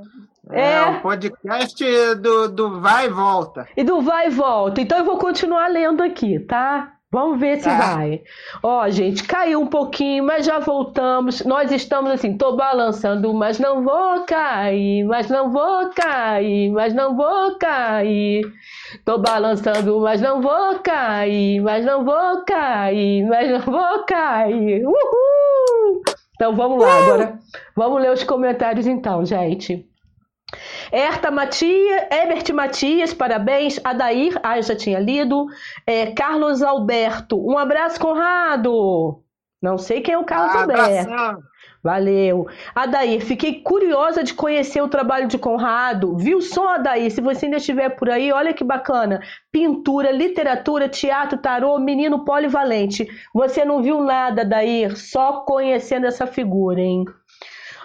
É, é o podcast do, do vai e volta. E do vai e volta. Então eu vou continuar lendo aqui, tá? Vamos ver se ah. vai. Ó, gente, caiu um pouquinho, mas já voltamos. Nós estamos assim, tô balançando, mas não vou cair, mas não vou cair, mas não vou cair. Tô balançando, mas não vou cair, mas não vou cair, mas não vou cair. Uhul! Então vamos lá, agora vamos ler os comentários então, gente. Erta Matias, Ebert Matias, parabéns. Adair, ah, eu já tinha lido. É, Carlos Alberto, um abraço, Conrado. Não sei quem é o Carlos ah, Alberto. Abração. Valeu. Adair, fiquei curiosa de conhecer o trabalho de Conrado. Viu só, Adair? Se você ainda estiver por aí, olha que bacana. Pintura, literatura, teatro, tarô, menino polivalente. Você não viu nada, Adair, só conhecendo essa figura, hein?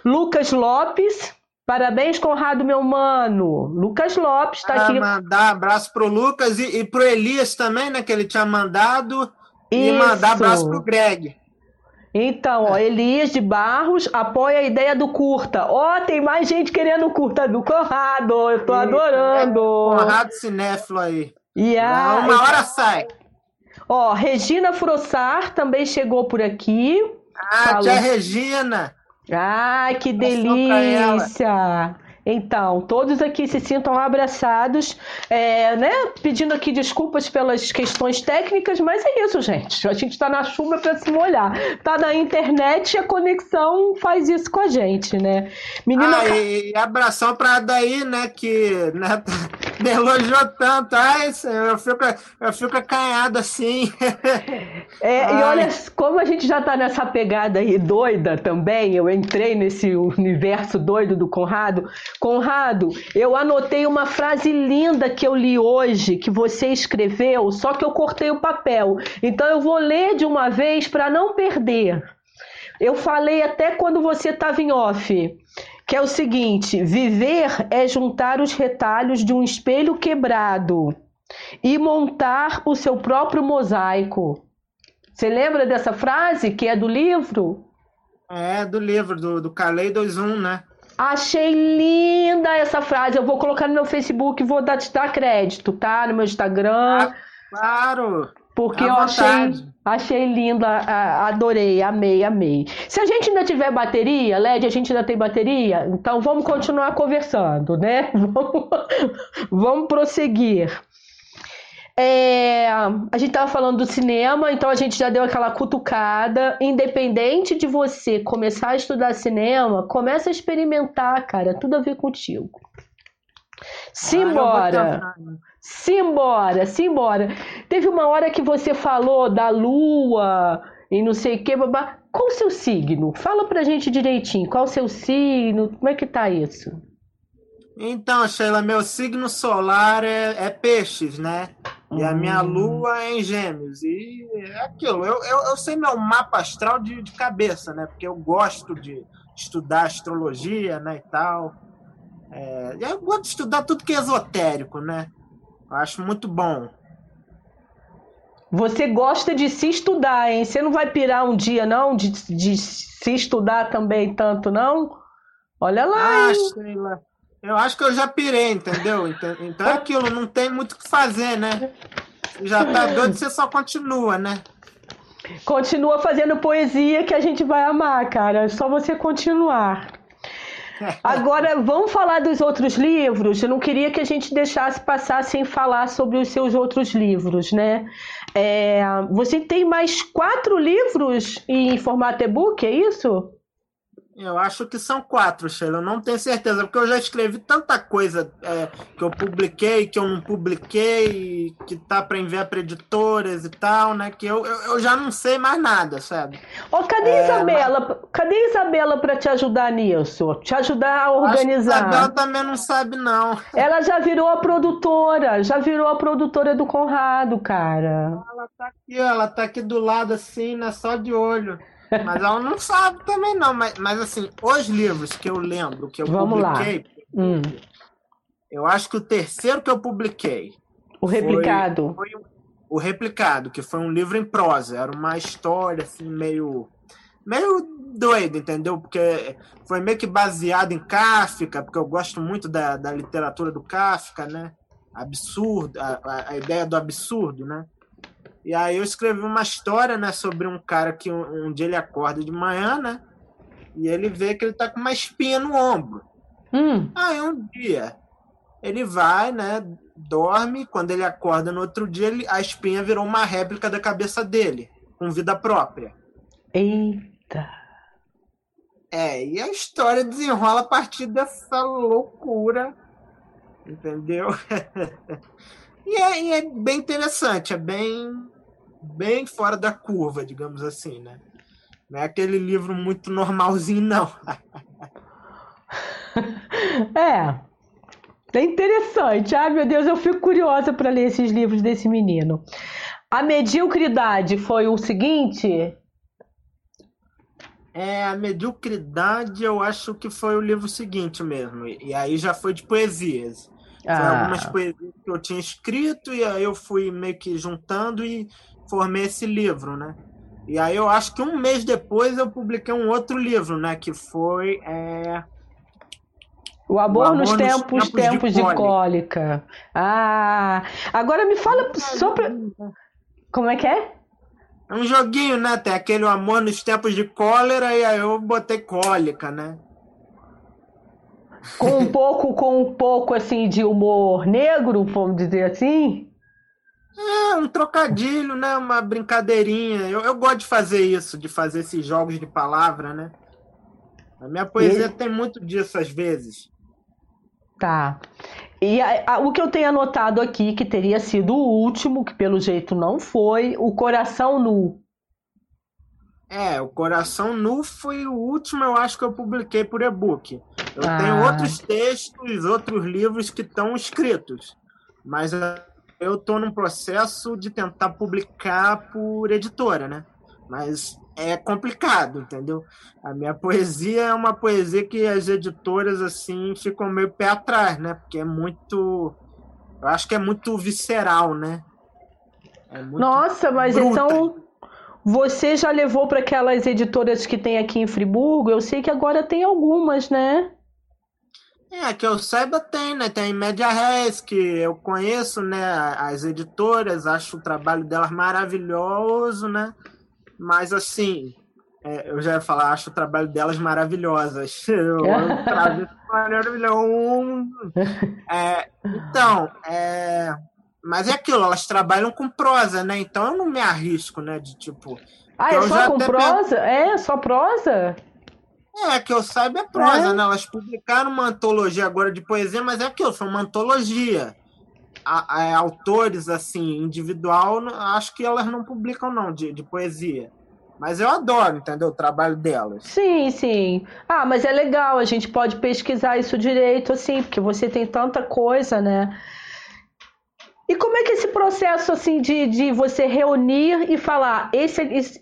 Lucas Lopes, Parabéns, Conrado, meu mano. Lucas Lopes está ah, aqui. Mandar abraço pro Lucas e, e pro Elias também, né? Que ele tinha mandado. Isso. E mandar abraço pro Greg. Então, ó, Elias de Barros apoia a ideia do curta. Ó, tem mais gente querendo curta do Conrado. Eu tô adorando. É, Conrado cinéfilo aí. E aí... Uma hora sai. Ó, Regina Frossar também chegou por aqui. Ah, Falou... tia Regina. Ai, que delícia! Então, todos aqui se sintam abraçados, é, né? Pedindo aqui desculpas pelas questões técnicas, mas é isso, gente. A gente está na chuva para se molhar. Tá na internet e a conexão faz isso com a gente, né? Menina. Ah, e abração para daí, né? Que né, me elogiou tanto. Ai, eu fico, eu fico acanhado assim. É, e olha como a gente já tá nessa pegada aí doida também. Eu entrei nesse universo doido do Conrado. Conrado, eu anotei uma frase linda que eu li hoje, que você escreveu, só que eu cortei o papel. Então eu vou ler de uma vez para não perder. Eu falei até quando você estava em off, que é o seguinte: viver é juntar os retalhos de um espelho quebrado e montar o seu próprio mosaico. Você lembra dessa frase que é do livro? É, do livro, do, do Calei 21, né? Achei linda essa frase. Eu vou colocar no meu Facebook e vou dar, te dar crédito, tá? No meu Instagram. Ah, claro! Porque eu achei, achei linda, adorei, amei, amei. Se a gente ainda tiver bateria, LED, a gente ainda tem bateria, então vamos continuar conversando, né? Vamos, vamos prosseguir. É, a gente estava falando do cinema, então a gente já deu aquela cutucada. Independente de você começar a estudar cinema, começa a experimentar, cara. Tudo a ver contigo. Simbora! Ah, simbora, simbora. Teve uma hora que você falou da lua e não sei o que, babá. Qual o seu signo? Fala pra gente direitinho. Qual o seu signo? Como é que tá isso? Então, Sheila, meu signo solar é, é peixes, né? E a minha hum. lua é em gêmeos. E é aquilo. Eu, eu, eu sei meu mapa astral de, de cabeça, né? Porque eu gosto de estudar astrologia, né? E tal. É, eu gosto de estudar tudo que é esotérico, né? Eu acho muito bom. Você gosta de se estudar, hein? Você não vai pirar um dia, não? De, de se estudar também tanto, não? Olha lá. Ah, Sheila. Eu acho que eu já pirei, entendeu? Então é aquilo, não tem muito o que fazer, né? Já tá doido, você só continua, né? Continua fazendo poesia que a gente vai amar, cara. É só você continuar. Agora, vamos falar dos outros livros. Eu não queria que a gente deixasse passar sem falar sobre os seus outros livros, né? É, você tem mais quatro livros em formato e-book, é isso? Eu acho que são quatro, Sheila. Eu não tenho certeza, porque eu já escrevi tanta coisa é, que eu publiquei, que eu não publiquei, que tá para enviar para editoras e tal, né? Que eu, eu, eu, já não sei mais nada, sabe? Ô, cadê é, Isabela? Mas... Cadê Isabela para te ajudar nisso? Te ajudar a organizar? a Isabela também não sabe, não. Ela já virou a produtora, já virou a produtora do Conrado, cara. Ela tá aqui, ela tá aqui do lado assim, né? Só de olho. Mas ela não sabe também, não. Mas, mas assim, os livros que eu lembro, que eu Vamos publiquei, hum. eu acho que o terceiro que eu publiquei. O replicado. Foi, foi o replicado, que foi um livro em prosa. Era uma história, assim, meio. meio doida, entendeu? Porque foi meio que baseado em Kafka, porque eu gosto muito da, da literatura do Kafka, né? Absurdo, a, a ideia do absurdo, né? E aí eu escrevi uma história, né, sobre um cara que um, um, dia ele acorda de manhã, né? E ele vê que ele tá com uma espinha no ombro. Hum. Aí um dia ele vai, né, dorme, quando ele acorda no outro dia, ele, a espinha virou uma réplica da cabeça dele, com vida própria. Eita. É, e a história desenrola a partir dessa loucura, entendeu? e, é, e é bem interessante, é bem bem fora da curva, digamos assim, né? Não é aquele livro muito normalzinho, não. é. É interessante. Ai, meu Deus, eu fico curiosa para ler esses livros desse menino. A mediocridade foi o seguinte? É, a mediocridade eu acho que foi o livro seguinte mesmo. E aí já foi de poesias. Ah. Foi algumas poesias que eu tinha escrito e aí eu fui meio que juntando e formei esse livro, né? E aí eu acho que um mês depois eu publiquei um outro livro, né? Que foi é... O amor, o amor nos, tempos, tempos, tempos de, de, cólica. Ah, agora me fala só pra... Como é que é? É um joguinho, né? Tem aquele amor nos tempos de cólera e aí eu botei cólica, né? Com um pouco, com um pouco assim de humor negro, vamos dizer assim? É, um trocadilho, né? Uma brincadeirinha. Eu, eu gosto de fazer isso, de fazer esses jogos de palavra, né? A minha poesia e... tem muito disso às vezes. Tá. E a, a, o que eu tenho anotado aqui, que teria sido o último, que pelo jeito não foi, o Coração Nu. É, o Coração Nu foi o último, eu acho que eu publiquei por e-book. Eu ah. tenho outros textos, outros livros que estão escritos, mas eu estou num processo de tentar publicar por editora, né? Mas é complicado, entendeu? A minha poesia é uma poesia que as editoras assim ficam meio pé atrás, né? Porque é muito, eu acho que é muito visceral, né? É muito Nossa, mas bruta. então você já levou para aquelas editoras que tem aqui em Friburgo? Eu sei que agora tem algumas, né? É, que eu saiba tem, né? Tem Média Res, que eu conheço, né? As editoras, acho o trabalho delas maravilhoso, né? Mas assim, é, eu já ia falar, acho o trabalho delas maravilhosas. Eu, maravilhoso. É, então, é, mas é aquilo, elas trabalham com prosa, né? Então eu não me arrisco, né? De tipo. Ah, é só com prosa? É, só prosa? É, que eu saiba é prosa, é? né? Elas publicaram uma antologia agora de poesia, mas é aquilo, foi uma antologia. A, a, é, autores, assim, individual, acho que elas não publicam, não, de, de poesia. Mas eu adoro, entendeu? O trabalho delas. Sim, sim. Ah, mas é legal, a gente pode pesquisar isso direito, assim, porque você tem tanta coisa, né? E como é que esse processo assim de, de você reunir e falar esse,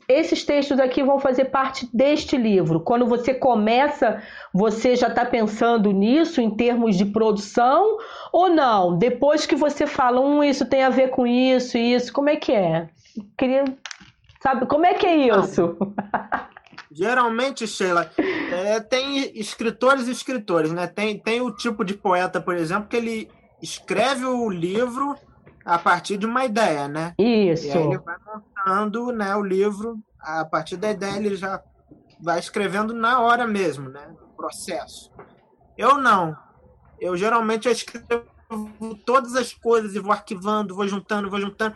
esses textos aqui vão fazer parte deste livro? Quando você começa, você já está pensando nisso em termos de produção ou não? Depois que você fala, um, isso tem a ver com isso, isso, como é que é? Queria sabe como é que é isso? Geralmente, Sheila, é, tem escritores e escritores, né? Tem, tem o tipo de poeta, por exemplo, que ele escreve o livro a partir de uma ideia, né? Isso. E aí ele vai montando né, o livro, a partir da ideia ele já vai escrevendo na hora mesmo, né? No processo. Eu não. Eu geralmente escrevo todas as coisas e vou arquivando, vou juntando, vou juntando.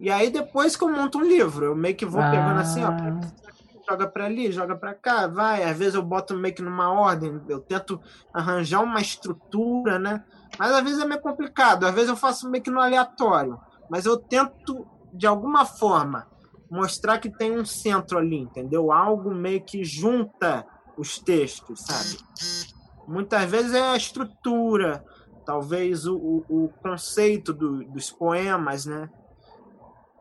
E aí depois que eu monto um livro, eu meio que vou ah. pegando assim, ó, joga para ali, joga para cá, vai. Às vezes eu boto meio que numa ordem, eu tento arranjar uma estrutura, né? Mas às vezes é meio complicado, às vezes eu faço meio que no aleatório. Mas eu tento, de alguma forma, mostrar que tem um centro ali, entendeu? Algo meio que junta os textos, sabe? Muitas vezes é a estrutura, talvez o, o, o conceito do, dos poemas, né?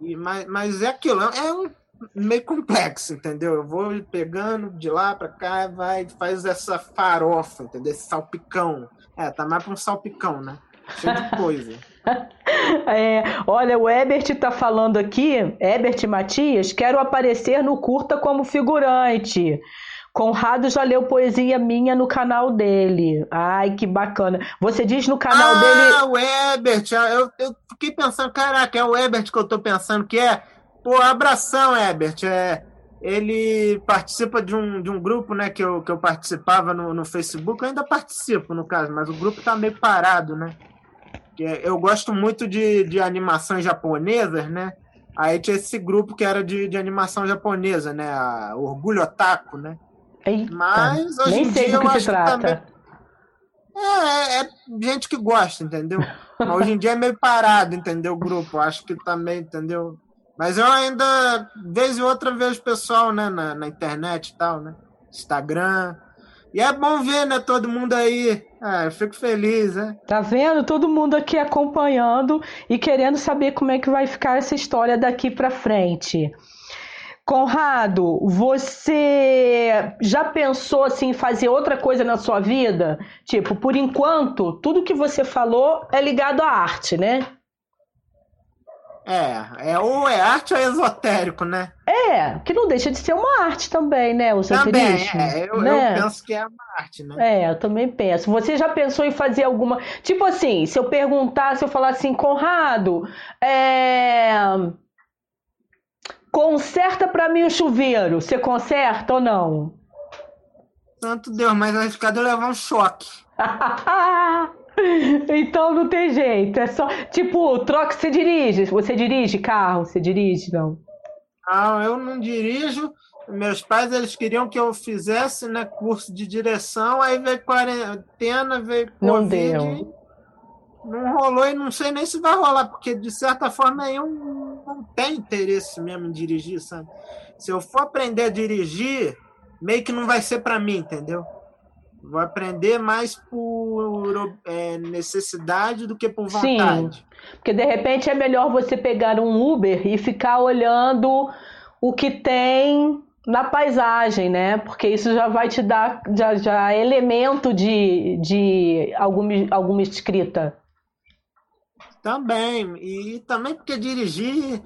E, mas, mas é aquilo, é um meio complexo, entendeu? Eu vou pegando de lá para cá, vai, faz essa farofa, entendeu? Esse salpicão. É, tá mais pra um salpicão, né? Cheio de coisa. é, olha, o Ebert tá falando aqui, Ebert Matias, quero aparecer no curta como figurante. Conrado já leu poesia minha no canal dele. Ai, que bacana. Você diz no canal ah, dele. Ah, o Ebert. Ah, eu, eu fiquei pensando, caraca, é o Ebert que eu tô pensando que é. Pô, abração, Ebert. É, ele participa de um, de um grupo né, que, eu, que eu participava no, no Facebook. Eu ainda participo, no caso, mas o grupo está meio parado, né? Eu gosto muito de, de animações japonesas, né? Aí tinha esse grupo que era de, de animação japonesa, né? A Orgulho Otaku, né? Eita, Mas hoje em dia eu acho trata. que também. É, é, é, gente que gosta, entendeu? Mas hoje em dia é meio parado, entendeu? O grupo. Acho que também, entendeu? Mas eu ainda, vez e outra, vejo pessoal né, na, na internet e tal, né? Instagram. E é bom ver, né, todo mundo aí. Ah, eu fico feliz, né? Tá vendo? Todo mundo aqui acompanhando e querendo saber como é que vai ficar essa história daqui para frente. Conrado, você já pensou assim em fazer outra coisa na sua vida? Tipo, por enquanto, tudo que você falou é ligado à arte, né? É, é ou é arte ou é esotérico, né? É, que não deixa de ser uma arte também, né? O também, é, eu, né? eu penso que é uma arte, né? É, eu também penso. Você já pensou em fazer alguma. Tipo assim, se eu perguntar, se eu falar assim, Conrado, é. Conserta para mim o chuveiro. Você conserta ou não? Santo Deus, mas vai ficar de levar um choque. então não tem jeito. É só. Tipo, troca, você dirige. Você dirige carro? Você dirige, não? Não, eu não dirijo. Meus pais eles queriam que eu fizesse né, curso de direção, aí veio quarentena, veio Covid. Não deu. Não rolou e não sei nem se vai rolar, porque de certa forma eu não tenho interesse mesmo em dirigir, sabe? Se eu for aprender a dirigir, meio que não vai ser para mim, entendeu? Vou aprender mais por é, necessidade do que por vontade. Sim, porque de repente é melhor você pegar um Uber e ficar olhando o que tem na paisagem, né? Porque isso já vai te dar já, já elemento de, de alguma, alguma escrita. Também. E também porque dirigir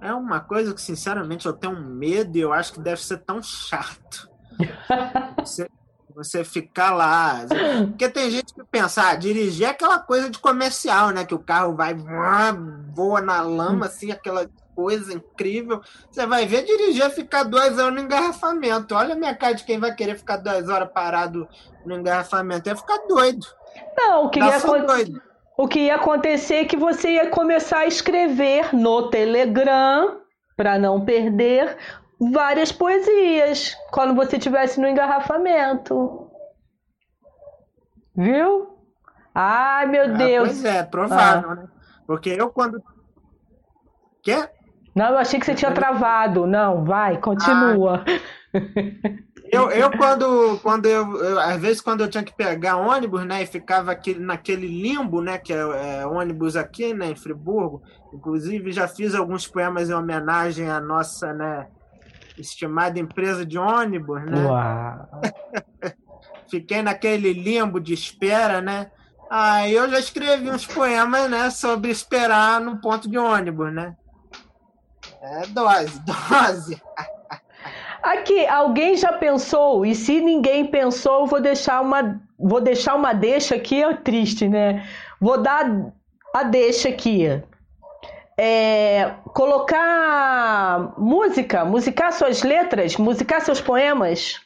é uma coisa que, sinceramente, eu tenho medo e eu acho que deve ser tão chato. Você, você ficar lá. Porque tem gente que pensa, ah, dirigir é aquela coisa de comercial, né? Que o carro vai, voa na lama, assim, aquela coisa incrível. Você vai ver dirigir é ficar duas horas no engarrafamento. Olha a minha cara de quem vai querer ficar duas horas parado no engarrafamento. É ficar doido. Não, o que, ia, o que ia acontecer é que você ia começar a escrever no Telegram, para não perder, várias poesias quando você estivesse no engarrafamento. Viu? Ai, meu ah, Deus. Pois é, provável, ah. né? Porque eu quando. Quê? Não, eu achei que você tinha travado. Não, vai, continua. Ah. Eu, eu quando, quando eu, eu, às vezes quando eu tinha que pegar ônibus, né, e ficava aquele, naquele limbo, né, que é, é, ônibus aqui, né, em Friburgo. Inclusive já fiz alguns poemas em homenagem à nossa, né, estimada empresa de ônibus, né? Uau. Fiquei naquele limbo de espera, né? Aí eu já escrevi uns poemas, né, sobre esperar no ponto de ônibus, né? É dose, dose. Aqui, alguém já pensou? E se ninguém pensou, eu vou deixar uma, vou deixar uma deixa aqui, é triste, né? Vou dar a deixa aqui é, colocar música, musicar suas letras, musicar seus poemas?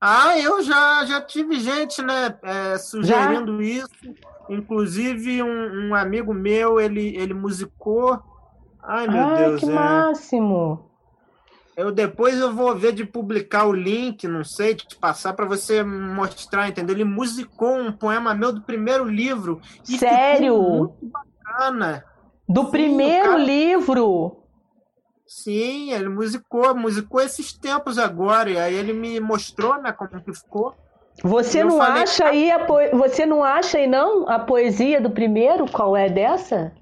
Ah, eu já, já tive gente, né, é, sugerindo já? isso. Inclusive, um, um, amigo meu, ele, ele musicou. Ai, meu Ai, Deus. que é... máximo! Eu depois eu vou ver de publicar o link, não sei, de passar para você mostrar, entendeu? Ele musicou um poema meu do primeiro livro. Sério? muito bacana. Do Sim, primeiro cara... livro. Sim, ele musicou, musicou esses tempos agora, e aí ele me mostrou, né, como que ficou. Você não falei, acha aí a po... você não acha aí não a poesia do primeiro? Qual é dessa?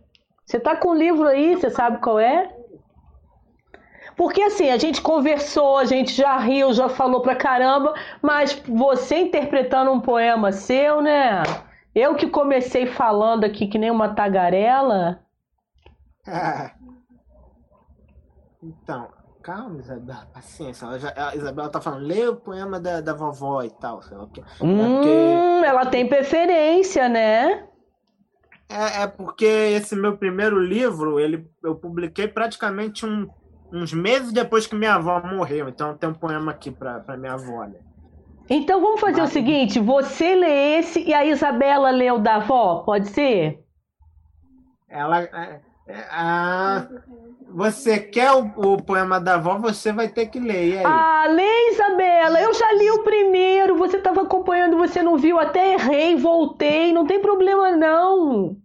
Você tá com o livro aí, você sabe qual é? Porque assim, a gente conversou, a gente já riu, já falou pra caramba, mas você interpretando um poema seu, né? Eu que comecei falando aqui que nem uma tagarela, Então, calma, Isabela, paciência. Ela já, a Isabela tá falando, lê o poema da, da vovó e tal. Sei lá, porque, hum, é porque... ela tem preferência, né? É, é porque esse meu primeiro livro, ele, eu publiquei praticamente um, uns meses depois que minha avó morreu. Então tem um poema aqui pra, pra minha avó, né? Então vamos fazer Mas... o seguinte: você lê esse e a Isabela lê o da avó, pode ser? Ela. É, ah, você quer o, o, poema da avó, você vai ter que ler. Ah, lê, Isabela. Eu já li o primeiro. Você estava acompanhando, você não viu. Até errei, voltei. Não tem problema, não.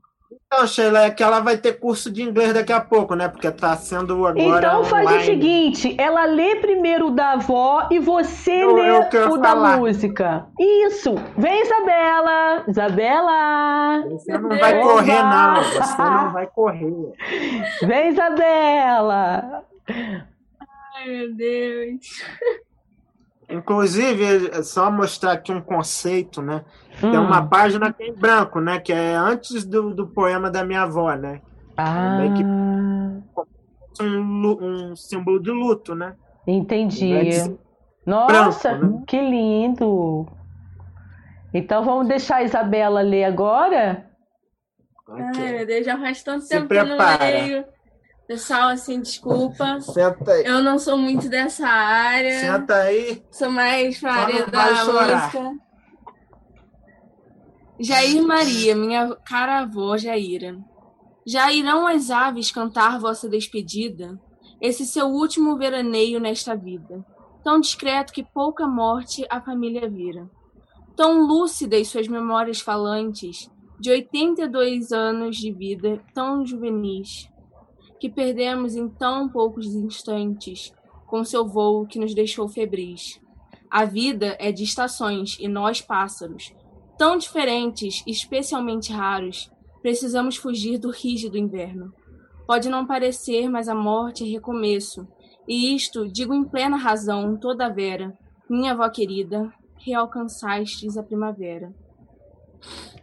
Então, Sheila, é que ela vai ter curso de inglês daqui a pouco, né? Porque tá sendo agora. Então faz online. o seguinte: ela lê primeiro o da avó e você eu, lê eu o da música. Isso! Vem, Isabela! Isabela! Você não vai correr, não. Você não vai correr. Vem, Isabela! Ai, meu Deus. Inclusive, é só mostrar aqui um conceito, né? Hum. Tem uma página aqui em branco, né? Que é antes do, do poema da minha avó, né? Ah. É que um, um símbolo de luto, né? Entendi. Nossa, branco, né? que lindo! Então vamos deixar a Isabela ler agora? Okay. Ai, meu Deus, já faz tanto Se tempo prepara. que eu não leio. Pessoal, assim, desculpa. Senta aí. Eu não sou muito dessa área. Senta aí. Sou mais para área da música. Jair Maria, minha cara avó Jaira. Já irão as aves cantar vossa despedida, esse seu último veraneio nesta vida, tão discreto que pouca morte a família vira. Tão lúcidas suas memórias falantes, de oitenta e dois anos de vida, tão juvenis, que perdemos em tão poucos instantes, com seu voo que nos deixou febris. A vida é de estações e nós pássaros, tão diferentes, especialmente raros, precisamos fugir do rígido inverno. Pode não parecer, mas a morte é recomeço. E isto digo em plena razão, toda vera, minha avó querida, realcançastes a primavera.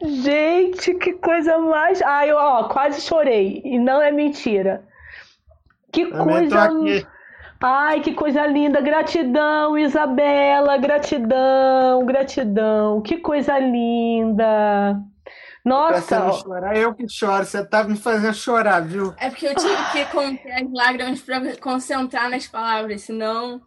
Gente, que coisa mais. Ai, eu ó, quase chorei. E não é mentira. Que coisa. Ai, que coisa linda. Gratidão, Isabela. Gratidão, gratidão. Que coisa linda. Nossa! chorar, eu que choro. Você tá me fazendo chorar, viu? É porque eu tive que conter as lágrimas para concentrar nas palavras, senão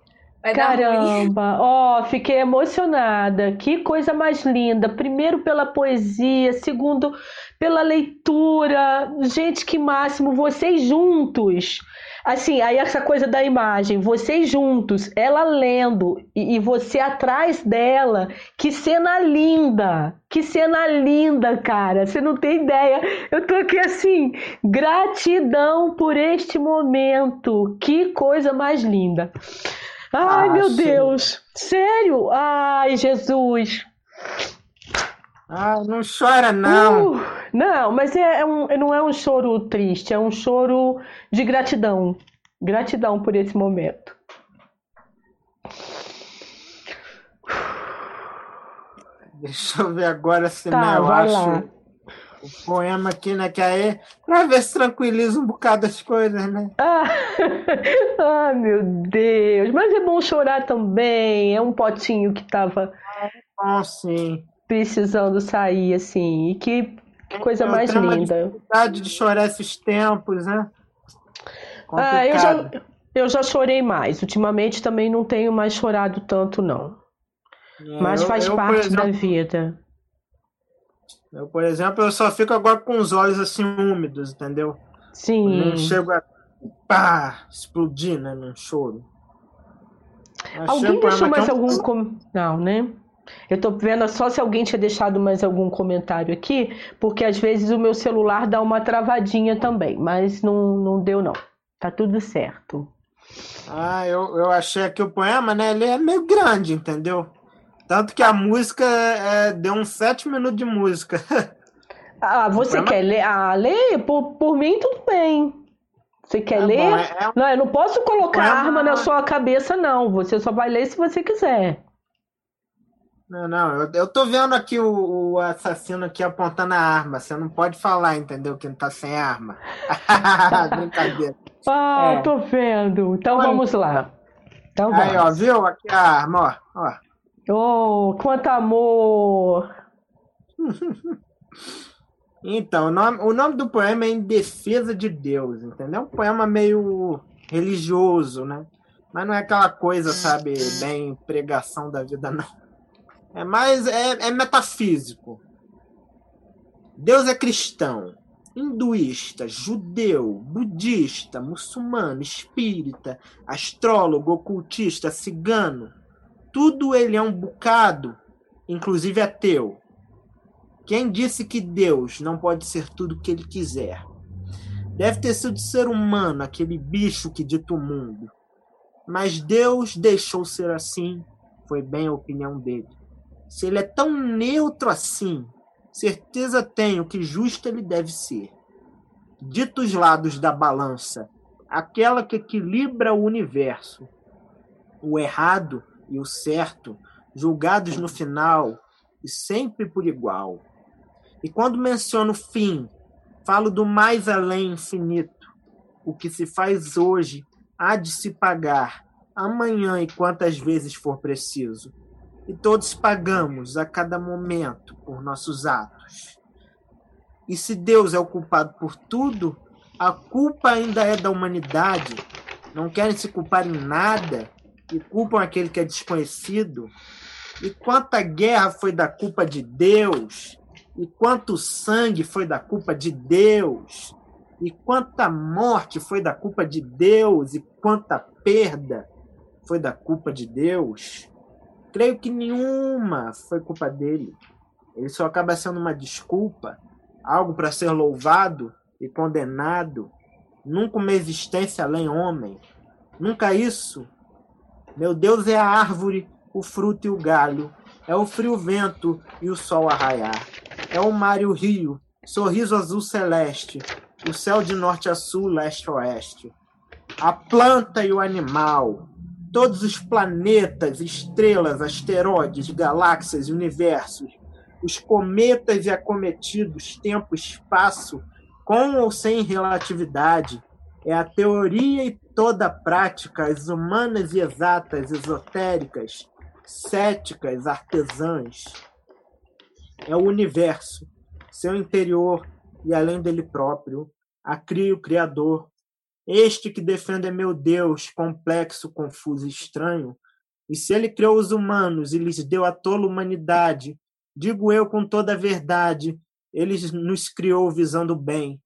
vai Caramba! Ó, oh, fiquei emocionada. Que coisa mais linda. Primeiro pela poesia, segundo pela leitura. Gente, que máximo. Vocês juntos. Assim, aí essa coisa da imagem, vocês juntos, ela lendo e, e, você atrás dela, que cena linda! Que cena linda, cara! Você não tem ideia. Eu tô aqui assim, gratidão por este momento. Que coisa mais linda. Ai, ah, meu sim. Deus! Sério? Ai, Jesus! Ah, não chora, não. Uh, não, mas é, é um, não é um choro triste, é um choro de gratidão. Gratidão por esse momento. Deixa eu ver agora se tá, eu acho lá. O poema aqui, né? Que aí, pra ver se tranquiliza um bocado as coisas, né? Ah, ah, meu Deus! Mas é bom chorar também. É um potinho que tava. É bom, sim precisando sair, assim. E que, que coisa mais linda. dificuldade de chorar esses tempos, né? Complicado. Ah, eu já, eu já chorei mais. Ultimamente também não tenho mais chorado tanto, não. É, Mas eu, faz eu, parte exemplo, da vida. Eu, por exemplo, eu só fico agora com os olhos assim úmidos, entendeu? Sim. Eu não chego a pá, explodir, né, num choro. Alguém deixou mais algum... Com... Não, né? Eu tô vendo só se alguém tinha deixado mais algum comentário aqui, porque às vezes o meu celular dá uma travadinha também, mas não, não deu não. Tá tudo certo. Ah, eu, eu achei que o poema, né, ele é meio grande, entendeu? Tanto que a música é, deu uns sete minutos de música. Ah, você quer ler? Ah, lê, por, por mim tudo bem. Você quer é ler? Bom, é... é não, eu não posso colocar poema... arma na sua cabeça, não. Você só vai ler se você quiser. Não, não, eu, eu tô vendo aqui o, o, assassino aqui apontando a arma. Você não pode falar, entendeu? Que não tá sem arma. Brincadeira. Ah, é. tô vendo. Então vamos lá. Então vamos. Aí, ó, viu? Aqui a arma, ó. ó. Oh, quanto amor! então, o nome, o nome do poema é Em Defesa de Deus, entendeu? Um poema meio religioso, né? Mas não é aquela coisa, sabe, bem pregação da vida, não. É mais é, é metafísico. Deus é cristão, hinduísta, judeu, budista, muçulmano, espírita, astrólogo, ocultista, cigano. Tudo ele é um bocado, inclusive ateu. Quem disse que Deus não pode ser tudo o que ele quiser? Deve ter sido ser humano, aquele bicho que dita o mundo. Mas Deus deixou ser assim, foi bem a opinião dele. Se ele é tão neutro assim, certeza tenho que justo ele deve ser. Ditos lados da balança, aquela que equilibra o universo, o errado e o certo, julgados no final e sempre por igual. E quando menciono fim, falo do mais além infinito. O que se faz hoje há de se pagar amanhã e quantas vezes for preciso e todos pagamos a cada momento por nossos atos. E se Deus é o culpado por tudo, a culpa ainda é da humanidade. Não querem se culpar em nada e culpam aquele que é desconhecido. E quanta guerra foi da culpa de Deus? e quanto sangue foi da culpa de Deus, e quanta morte foi da culpa de Deus, e quanta perda foi da culpa de Deus, creio que nenhuma foi culpa dele. Ele só acaba sendo uma desculpa, algo para ser louvado e condenado, nunca uma existência além homem, nunca isso. Meu Deus é a árvore, o fruto e o galho, é o frio vento e o sol arraiar, é o mar e o rio, sorriso azul celeste, o céu de norte a sul, leste a oeste, a planta e o animal, todos os planetas, estrelas, asteroides, galáxias universos, os cometas e acometidos, tempo, espaço, com ou sem relatividade, é a teoria e toda a prática, as humanas e exatas, esotéricas, céticas, artesãs. É o universo, seu interior e além dele próprio, a cria o Criador. Este que defende é meu Deus, complexo, confuso e estranho. E se ele criou os humanos e lhes deu a tola humanidade, digo eu com toda a verdade, ele nos criou visando o bem.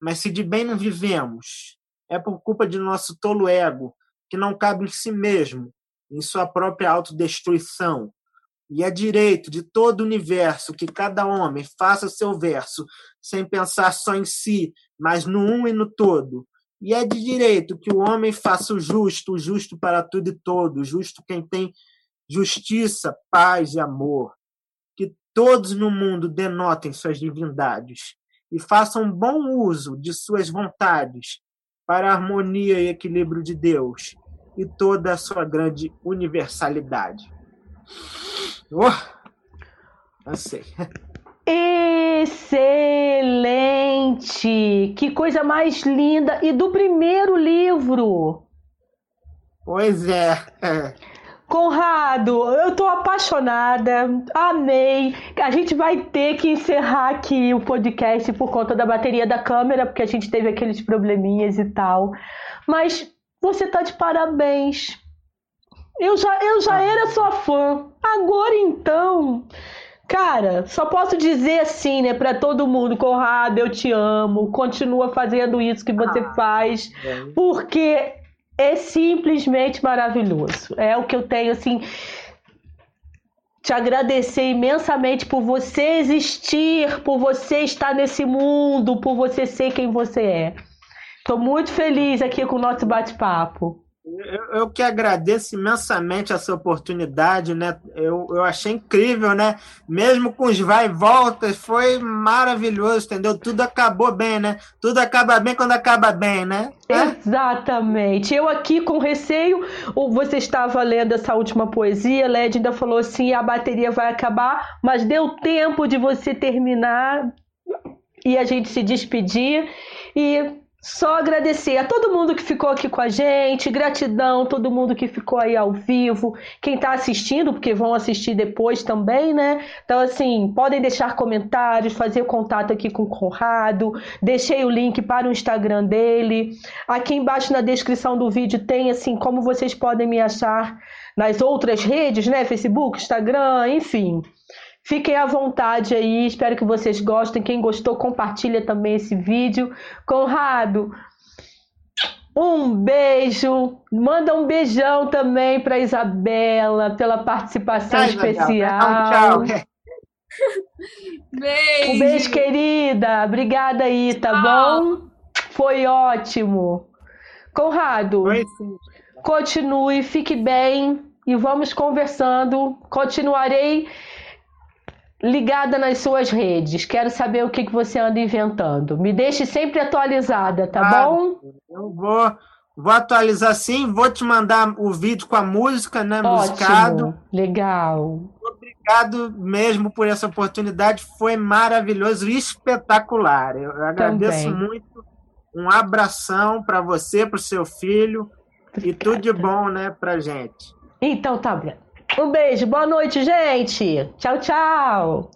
Mas se de bem não vivemos, é por culpa de nosso tolo ego, que não cabe em si mesmo, em sua própria autodestruição. E é direito de todo o universo que cada homem faça seu verso, sem pensar só em si, mas no um e no todo. E é de direito que o homem faça o justo, o justo para tudo e todo, justo quem tem justiça, paz e amor. Que todos no mundo denotem suas divindades e façam bom uso de suas vontades para a harmonia e equilíbrio de Deus e toda a sua grande universalidade. Oh, sei. Excelente! Que coisa mais linda! E do primeiro livro. Pois é. Conrado, eu tô apaixonada, amei. A gente vai ter que encerrar aqui o podcast por conta da bateria da câmera, porque a gente teve aqueles probleminhas e tal. Mas você tá de parabéns. Eu já, eu já era sua fã. Agora então. Cara, só posso dizer assim, né, para todo mundo, Conrado, eu te amo, continua fazendo isso que você ah, faz, é. porque é simplesmente maravilhoso. É o que eu tenho assim te agradecer imensamente por você existir, por você estar nesse mundo, por você ser quem você é. Estou muito feliz aqui com o nosso bate-papo. Eu, eu, que agradeço imensamente essa oportunidade, né? Eu, eu achei incrível, né? Mesmo com os vai e voltas, foi maravilhoso, entendeu? Tudo acabou bem, né? Tudo acaba bem quando acaba bem, né? Exatamente. Eu aqui com receio, você estava lendo essa última poesia, Led ainda falou assim: a bateria vai acabar, mas deu tempo de você terminar e a gente se despedir. E só agradecer a todo mundo que ficou aqui com a gente, gratidão, todo mundo que ficou aí ao vivo, quem está assistindo, porque vão assistir depois também, né? Então, assim, podem deixar comentários, fazer contato aqui com o Conrado, deixei o link para o Instagram dele. Aqui embaixo na descrição do vídeo tem, assim, como vocês podem me achar nas outras redes, né? Facebook, Instagram, enfim. Fiquem à vontade aí, espero que vocês gostem. Quem gostou, compartilha também esse vídeo. Conrado, um beijo. Manda um beijão também para Isabela pela participação especial. Tchau, tchau. Beijo. Um beijo, querida. Obrigada aí, tá tchau. bom? Foi ótimo. Conrado, continue, fique bem e vamos conversando. Continuarei ligada nas suas redes. Quero saber o que, que você anda inventando. Me deixe sempre atualizada, tá ah, bom? Eu vou, vou atualizar sim, vou te mandar o vídeo com a música, né? Ótimo, musicado. Legal. Obrigado mesmo por essa oportunidade, foi maravilhoso e espetacular. Eu agradeço Também. muito. Um abração para você, para o seu filho Obrigada. e tudo de bom, né, pra gente. Então tá bom. Um beijo, boa noite, gente. Tchau, tchau.